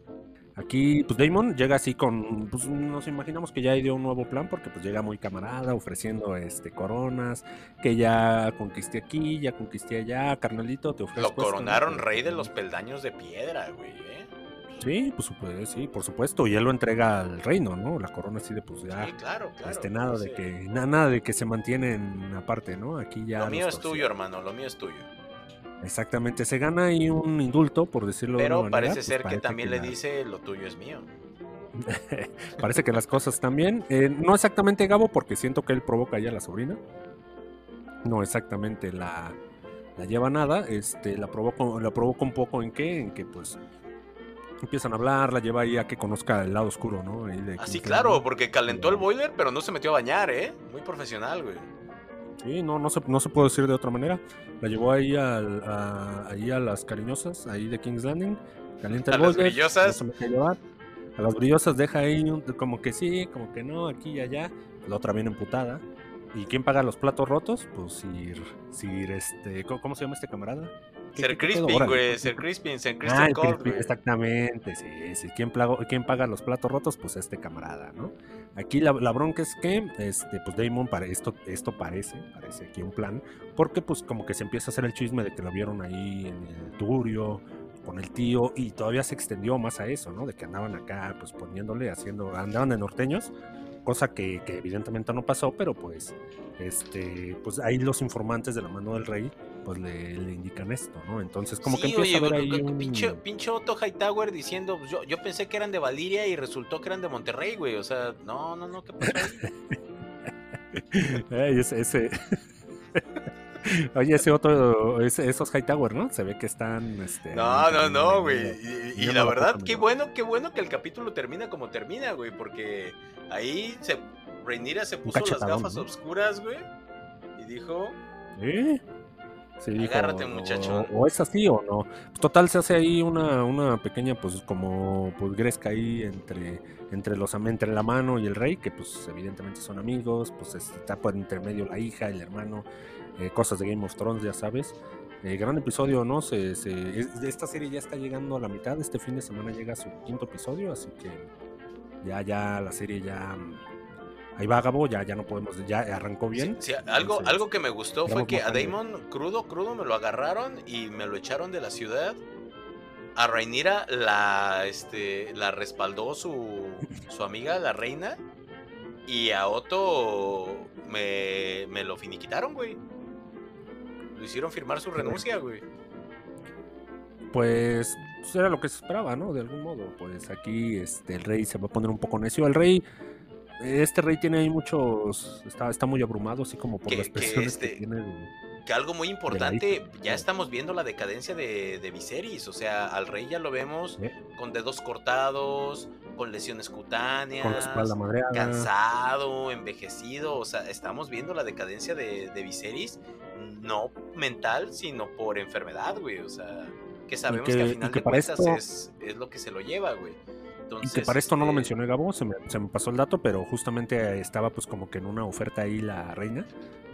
aquí, pues Damon llega así con, pues nos imaginamos que ya dio un nuevo plan porque pues llega muy camarada, ofreciendo, este, coronas, que ya conquisté aquí, ya conquisté allá, carnalito, te ofrezco. Lo esto, ¿no? coronaron rey de los peldaños de piedra, güey. ¿eh? Sí, pues supe- sí, por supuesto, y él lo entrega al reino, ¿no? La corona así de pues ya. Sí, claro, claro. este, nada de que na- nada de que se mantienen aparte, ¿no? Aquí ya Lo mío es tuyo, hermano, lo mío es tuyo. Exactamente, se gana ahí un indulto, por decirlo de Pero una manera, parece pues, ser que parece también le la- dice lo tuyo es mío. parece que las cosas también. eh, no exactamente Gabo, porque siento que él provoca ya a la sobrina. No exactamente la, la lleva nada. Este, la provoca, la provoca un poco en qué, en que pues empiezan a hablar, la lleva ahí a que conozca el lado oscuro, ¿no? De Así, Ah, claro, porque calentó el boiler, pero no se metió a bañar, ¿eh? Muy profesional, güey. Sí, no, no se, no se puede decir de otra manera. La llevó ahí, al- a, ahí a las cariñosas, ahí de King's Landing. Calienta ¿A el las boiler, brillosas? no se mete a llevar. A las brillosas deja ahí un- como que sí, como que no, aquí y allá. La otra bien emputada. ¿Y quién paga los platos rotos? Pues Sir, Sir este, ¿cómo, cómo se llama este camarada? ¿Qué- Ser? Crispin, güey. Ser Crispin, Ser Ah, el Cold, Crispin, exactamente, sí, sí. ¿Quién, plago- quién paga los platos rotos? Pues este camarada, ¿no? Aquí la, la bronca es que, este, pues Damon, para esto, esto parece, parece aquí un plan, porque pues como que se empieza a hacer el chisme de que lo vieron ahí en el turio, con el tío, y todavía se extendió más a eso, ¿no? De que andaban acá, pues poniéndole, haciendo, andaban de norteños, cosa que, que evidentemente no pasó, pero pues, este, pues ahí los informantes de la mano del rey, pues le, le indican esto, ¿no? Entonces como que empieza oye, a ver ahí un... pinche, pinche Otto Hightower diciendo, pues, yo, yo pensé que eran de Valiria y resultó que eran de Monterrey, güey. O sea, no, no, no, ¿qué pasó? ahí? Ey, ese, ese- Oye, ese otro, ese- esos Hightower, ¿no? Se ve que están. Este, No, no, no, güey. Y, la verdad, qué bueno, qué bueno que el capítulo termina como termina, güey. Porque ahí se, Rhaenyra se puso las gafas ¿no? oscuras, güey. Y dijo, ¿Eh? Sí, dijo, Agárrate, o- muchachón. O, es así o no. Pues, total, se hace ahí una, una pequeña, pues, como, pues, gresca ahí entre, entre los entre la mano y el rey, que, pues, evidentemente son amigos, pues, está por entre medio la hija, el hermano, eh, cosas de Game of Thrones, ya sabes. Eh, gran episodio, ¿no? Se, se- es- esta serie ya está llegando a la mitad, este fin de semana llega su quinto episodio, así que ya, ya, la serie ya... Ahí va Gabo, ya, ya no podemos, ya arrancó bien. Sí, sí, algo, Entonces, algo que me gustó fue que a. Damon crudo, crudo me lo agarraron y me lo echaron de la ciudad. A Rhaenyra la, este, la respaldó su, su amiga, la reina. Y a Otto me, me lo finiquitaron, güey. Lo hicieron firmar su renuncia, güey. Pues, pues, era lo que se esperaba, ¿no? De algún modo. Pues aquí este, el rey se va a poner un poco necio. El rey, este rey tiene ahí muchos, está, está muy abrumado, así como por Que- las que presiones que, este- tiene. de- Que algo muy importante, ya estamos viendo la decadencia de, de Viserys. O sea, al rey ya lo vemos ¿eh? con dedos cortados, con lesiones cutáneas. con la espalda madreada. cansado, envejecido. O sea, estamos viendo la decadencia de, de Viserys, no mental, sino por enfermedad, güey. O sea, que sabemos que, que- al final que de cuentas esto- es, es lo que se lo lleva, güey. Y que para esto no lo este, mencioné Gabo, se me, se me pasó el dato, pero justamente eh, estaba pues como que en una oferta ahí la reina,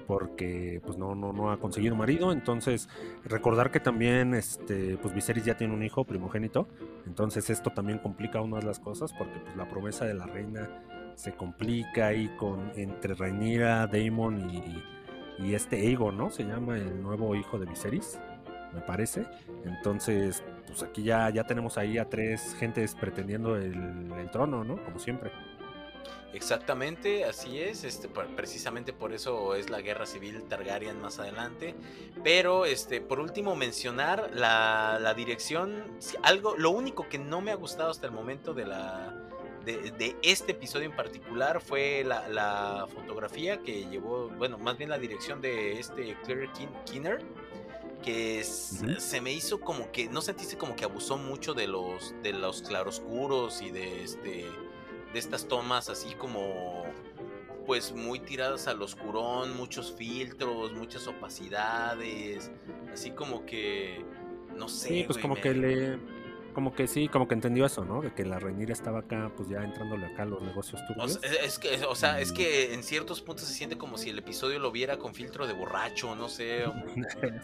porque pues no, no, no ha conseguido marido, entonces recordar que también este pues Viserys ya tiene un hijo primogénito, entonces esto también complica aún más las cosas, porque pues la promesa de la reina se complica ahí con entre Rhaenyra, Daemon y, y este Aegon, ¿no? Se llama el nuevo hijo de Viserys, me parece. Entonces, pues aquí ya, ya tenemos ahí a tres gentes pretendiendo el, trono, ¿no? Como siempre. Exactamente, así es. Este, precisamente por eso es la guerra civil Targaryen más adelante. Pero, este, por último, mencionar la, la dirección. Algo, lo único que no me ha gustado hasta el momento de la. De, este episodio en particular fue la, la fotografía que llevó, bueno, más bien la dirección de este Claire Kin- Kinner, que es- se me hizo como que, ¿no sentiste como que abusó mucho de los, de los claroscuros y de este, de estas tomas así como pues muy tiradas al oscurón, muchos filtros, muchas opacidades, así como que no sé, Sí, pues como me- que le. Como que sí, como que entendió eso, ¿no? De que la Rhaenyra estaba acá, pues ya entrándole acá a los negocios o turbios. sea, es que, o sea, es que en ciertos puntos se siente como si el episodio lo viera con filtro de borracho, no sé. o-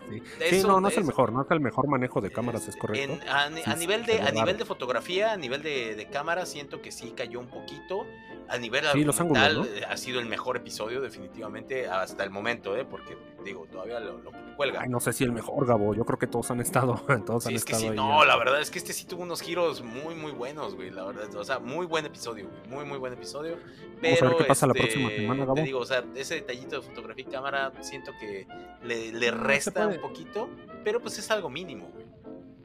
sí. Eso- Sí, no, no es el mejor, no es el mejor manejo de cámaras, es correcto. En- a, sí, nivel de a nivel de fotografía, a nivel de, de cámara, siento que sí cayó un poquito. A nivel Sí, los argumental, ángulos, eh, ha sido el mejor episodio definitivamente hasta el momento, ¿eh? Porque digo, todavía lo, lo cuelga. Ay, no sé si el mejor, Gabo. Yo creo que todos han estado, todos Sí, han es que estado sí, ahí no, ya. la verdad es que este sí tuvo unos giros muy, muy buenos, güey, la verdad, o sea, muy buen episodio, güey, muy, muy buen episodio, pero, ver qué pasa la este, próxima semana, Gabo. te digo, o sea, ese detallito de fotografía y cámara, siento que le, le resta un poquito, pero pues es algo mínimo, güey.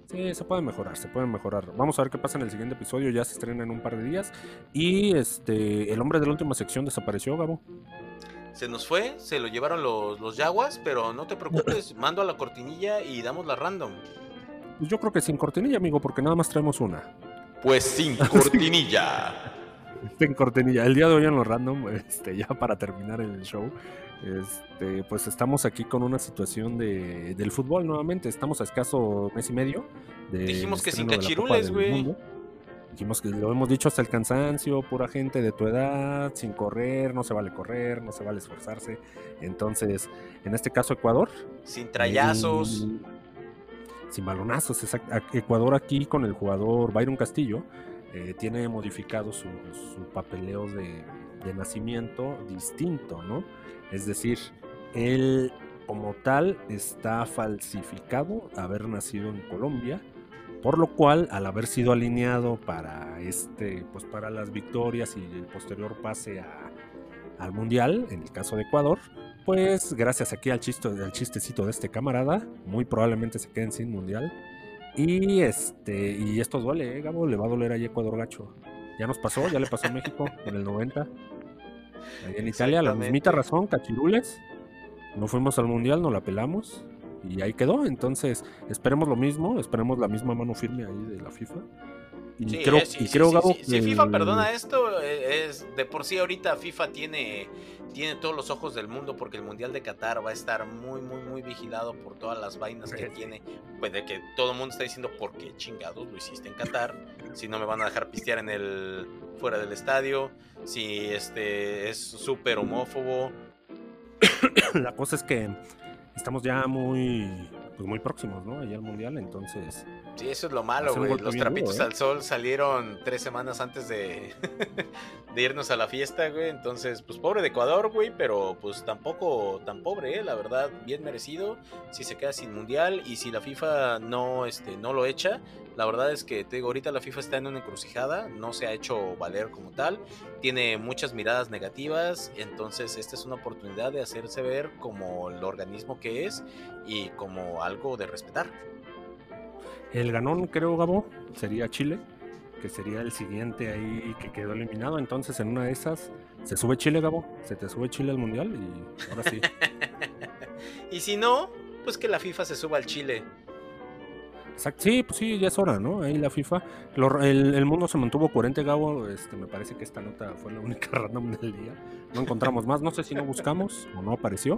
Sí, se puede mejorar, se puede mejorar. Vamos a ver qué pasa en el siguiente episodio, ya se estrena en un par de días. Y este, el hombre de la última sección desapareció, Gabo. Se nos fue, se lo llevaron los, los yaguas, pero no te preocupes, mando a la cortinilla y damos la random. Pues yo creo que sin cortinilla, amigo, porque nada más traemos una. Pues sin cortinilla. En cortinilla. El día de hoy en lo random, este, ya para terminar el show, este, pues estamos aquí con una situación de, del fútbol nuevamente. Estamos a escaso mes y medio. del Dijimos que sin de cachirules, güey. Dijimos que lo hemos dicho hasta el cansancio, pura gente de tu edad, sin correr, no se vale correr, no se vale esforzarse. Entonces, en este caso Ecuador, Sin trayazos. Sin balonazos, exacto. Ecuador aquí con el jugador Byron Castillo eh, tiene modificado su, su papeleo de, de nacimiento distinto, ¿no? Es decir, él como tal está falsificado haber nacido en Colombia, por lo cual al haber sido alineado para este, pues para las victorias y el posterior pase a- al mundial, en el caso de Ecuador, pues gracias aquí al, chiste, al chistecito de este camarada, muy probablemente se queden sin mundial. Y este y esto duele, ¿eh, Gabo? Le va a doler a Ecuador gacho. Ya nos pasó, ya le pasó a México en el 90. Ahí en Italia, la mismita razón, cachirules. No fuimos al mundial, no la pelamos. Y ahí quedó. Entonces, esperemos lo mismo, esperemos la misma mano firme ahí de la FIFA. Y Sí, creo, eh, sí, y sí, creo sí, Gabo. Si FIFA perdona esto, es de por sí ahorita FIFA tiene, tiene todos los ojos del mundo porque el Mundial de Qatar va a estar muy, muy, muy vigilado por todas las vainas que tiene. Pues de que todo el mundo está diciendo, ¿por qué chingados lo hiciste en Qatar? Si no me van a dejar pistear en el fuera del estadio, si este es súper homófobo. la cosa es que estamos ya muy, pues muy próximos, ¿no? Allá al mundial, entonces. Sí, eso es lo malo, güey. Los duro, trapitos ¿eh? al sol salieron tres semanas antes de, de irnos a la fiesta, güey. Entonces, pues pobre de Ecuador, güey, pero pues tampoco tan pobre, ¿eh? La verdad, bien merecido. Si se queda sin mundial y si la FIFA no, este, no lo echa, la verdad es que te digo, ahorita la FIFA está en una encrucijada, no se ha hecho valer como tal, tiene muchas miradas negativas, entonces esta es una oportunidad de hacerse ver como el organismo que es y como algo de respetar. El ganón, creo, Gabo, sería Chile, que sería el siguiente ahí que quedó eliminado. Entonces, en una de esas, se sube Chile, Gabo. Se te sube Chile al mundial y ahora sí. y si no, pues que la FIFA se suba al Chile. Exacto. Sí, pues sí, ya es hora, ¿no? Ahí la FIFA. Lo- el, el mundo se mantuvo coherente, Gabo. Este, me parece que esta nota fue la única random del día. No encontramos más. No sé si no buscamos o no apareció.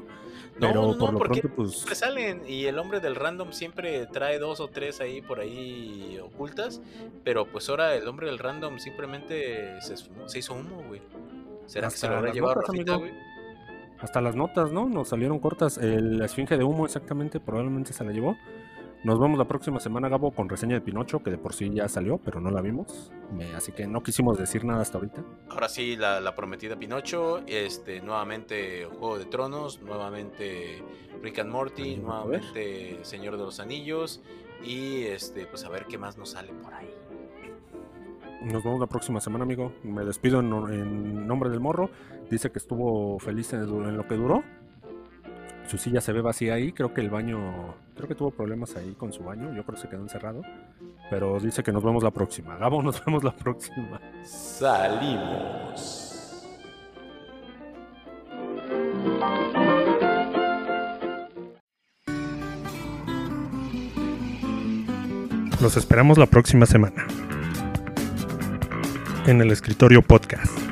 No, Pero no, no, por lo porque pronto, pues. Siempre salen y el hombre del random siempre trae dos o tres ahí por ahí ocultas, pero pues ahora el hombre del random simplemente se, hizo humo, güey. ¿Será que se lo habrá llevado Rafita, güey? Hasta las notas, ¿no? Nos salieron cortas. El- la esfinge de humo, exactamente, probablemente se la llevó. Nos vemos la próxima semana, Gabo, con reseña de Pinocho, que de por sí ya salió, pero no la vimos. Me- así que no quisimos decir nada hasta ahorita. Ahora sí, la, la prometida Pinocho, este, nuevamente Juego de Tronos, nuevamente Rick and Morty, nuevamente Señor de los Anillos y este, pues a ver qué más nos sale por ahí. Nos vemos la próxima semana, amigo. Me despido en, en nombre del morro. Dice que estuvo feliz en, en lo que duró. Su silla se ve vacía ahí. Creo que el baño. Creo que tuvo problemas ahí con su baño. Yo creo que se quedó encerrado. Pero dice que nos vemos la próxima. Gabo, nos vemos la próxima. Salimos. Los esperamos la próxima semana. En el escritorio podcast.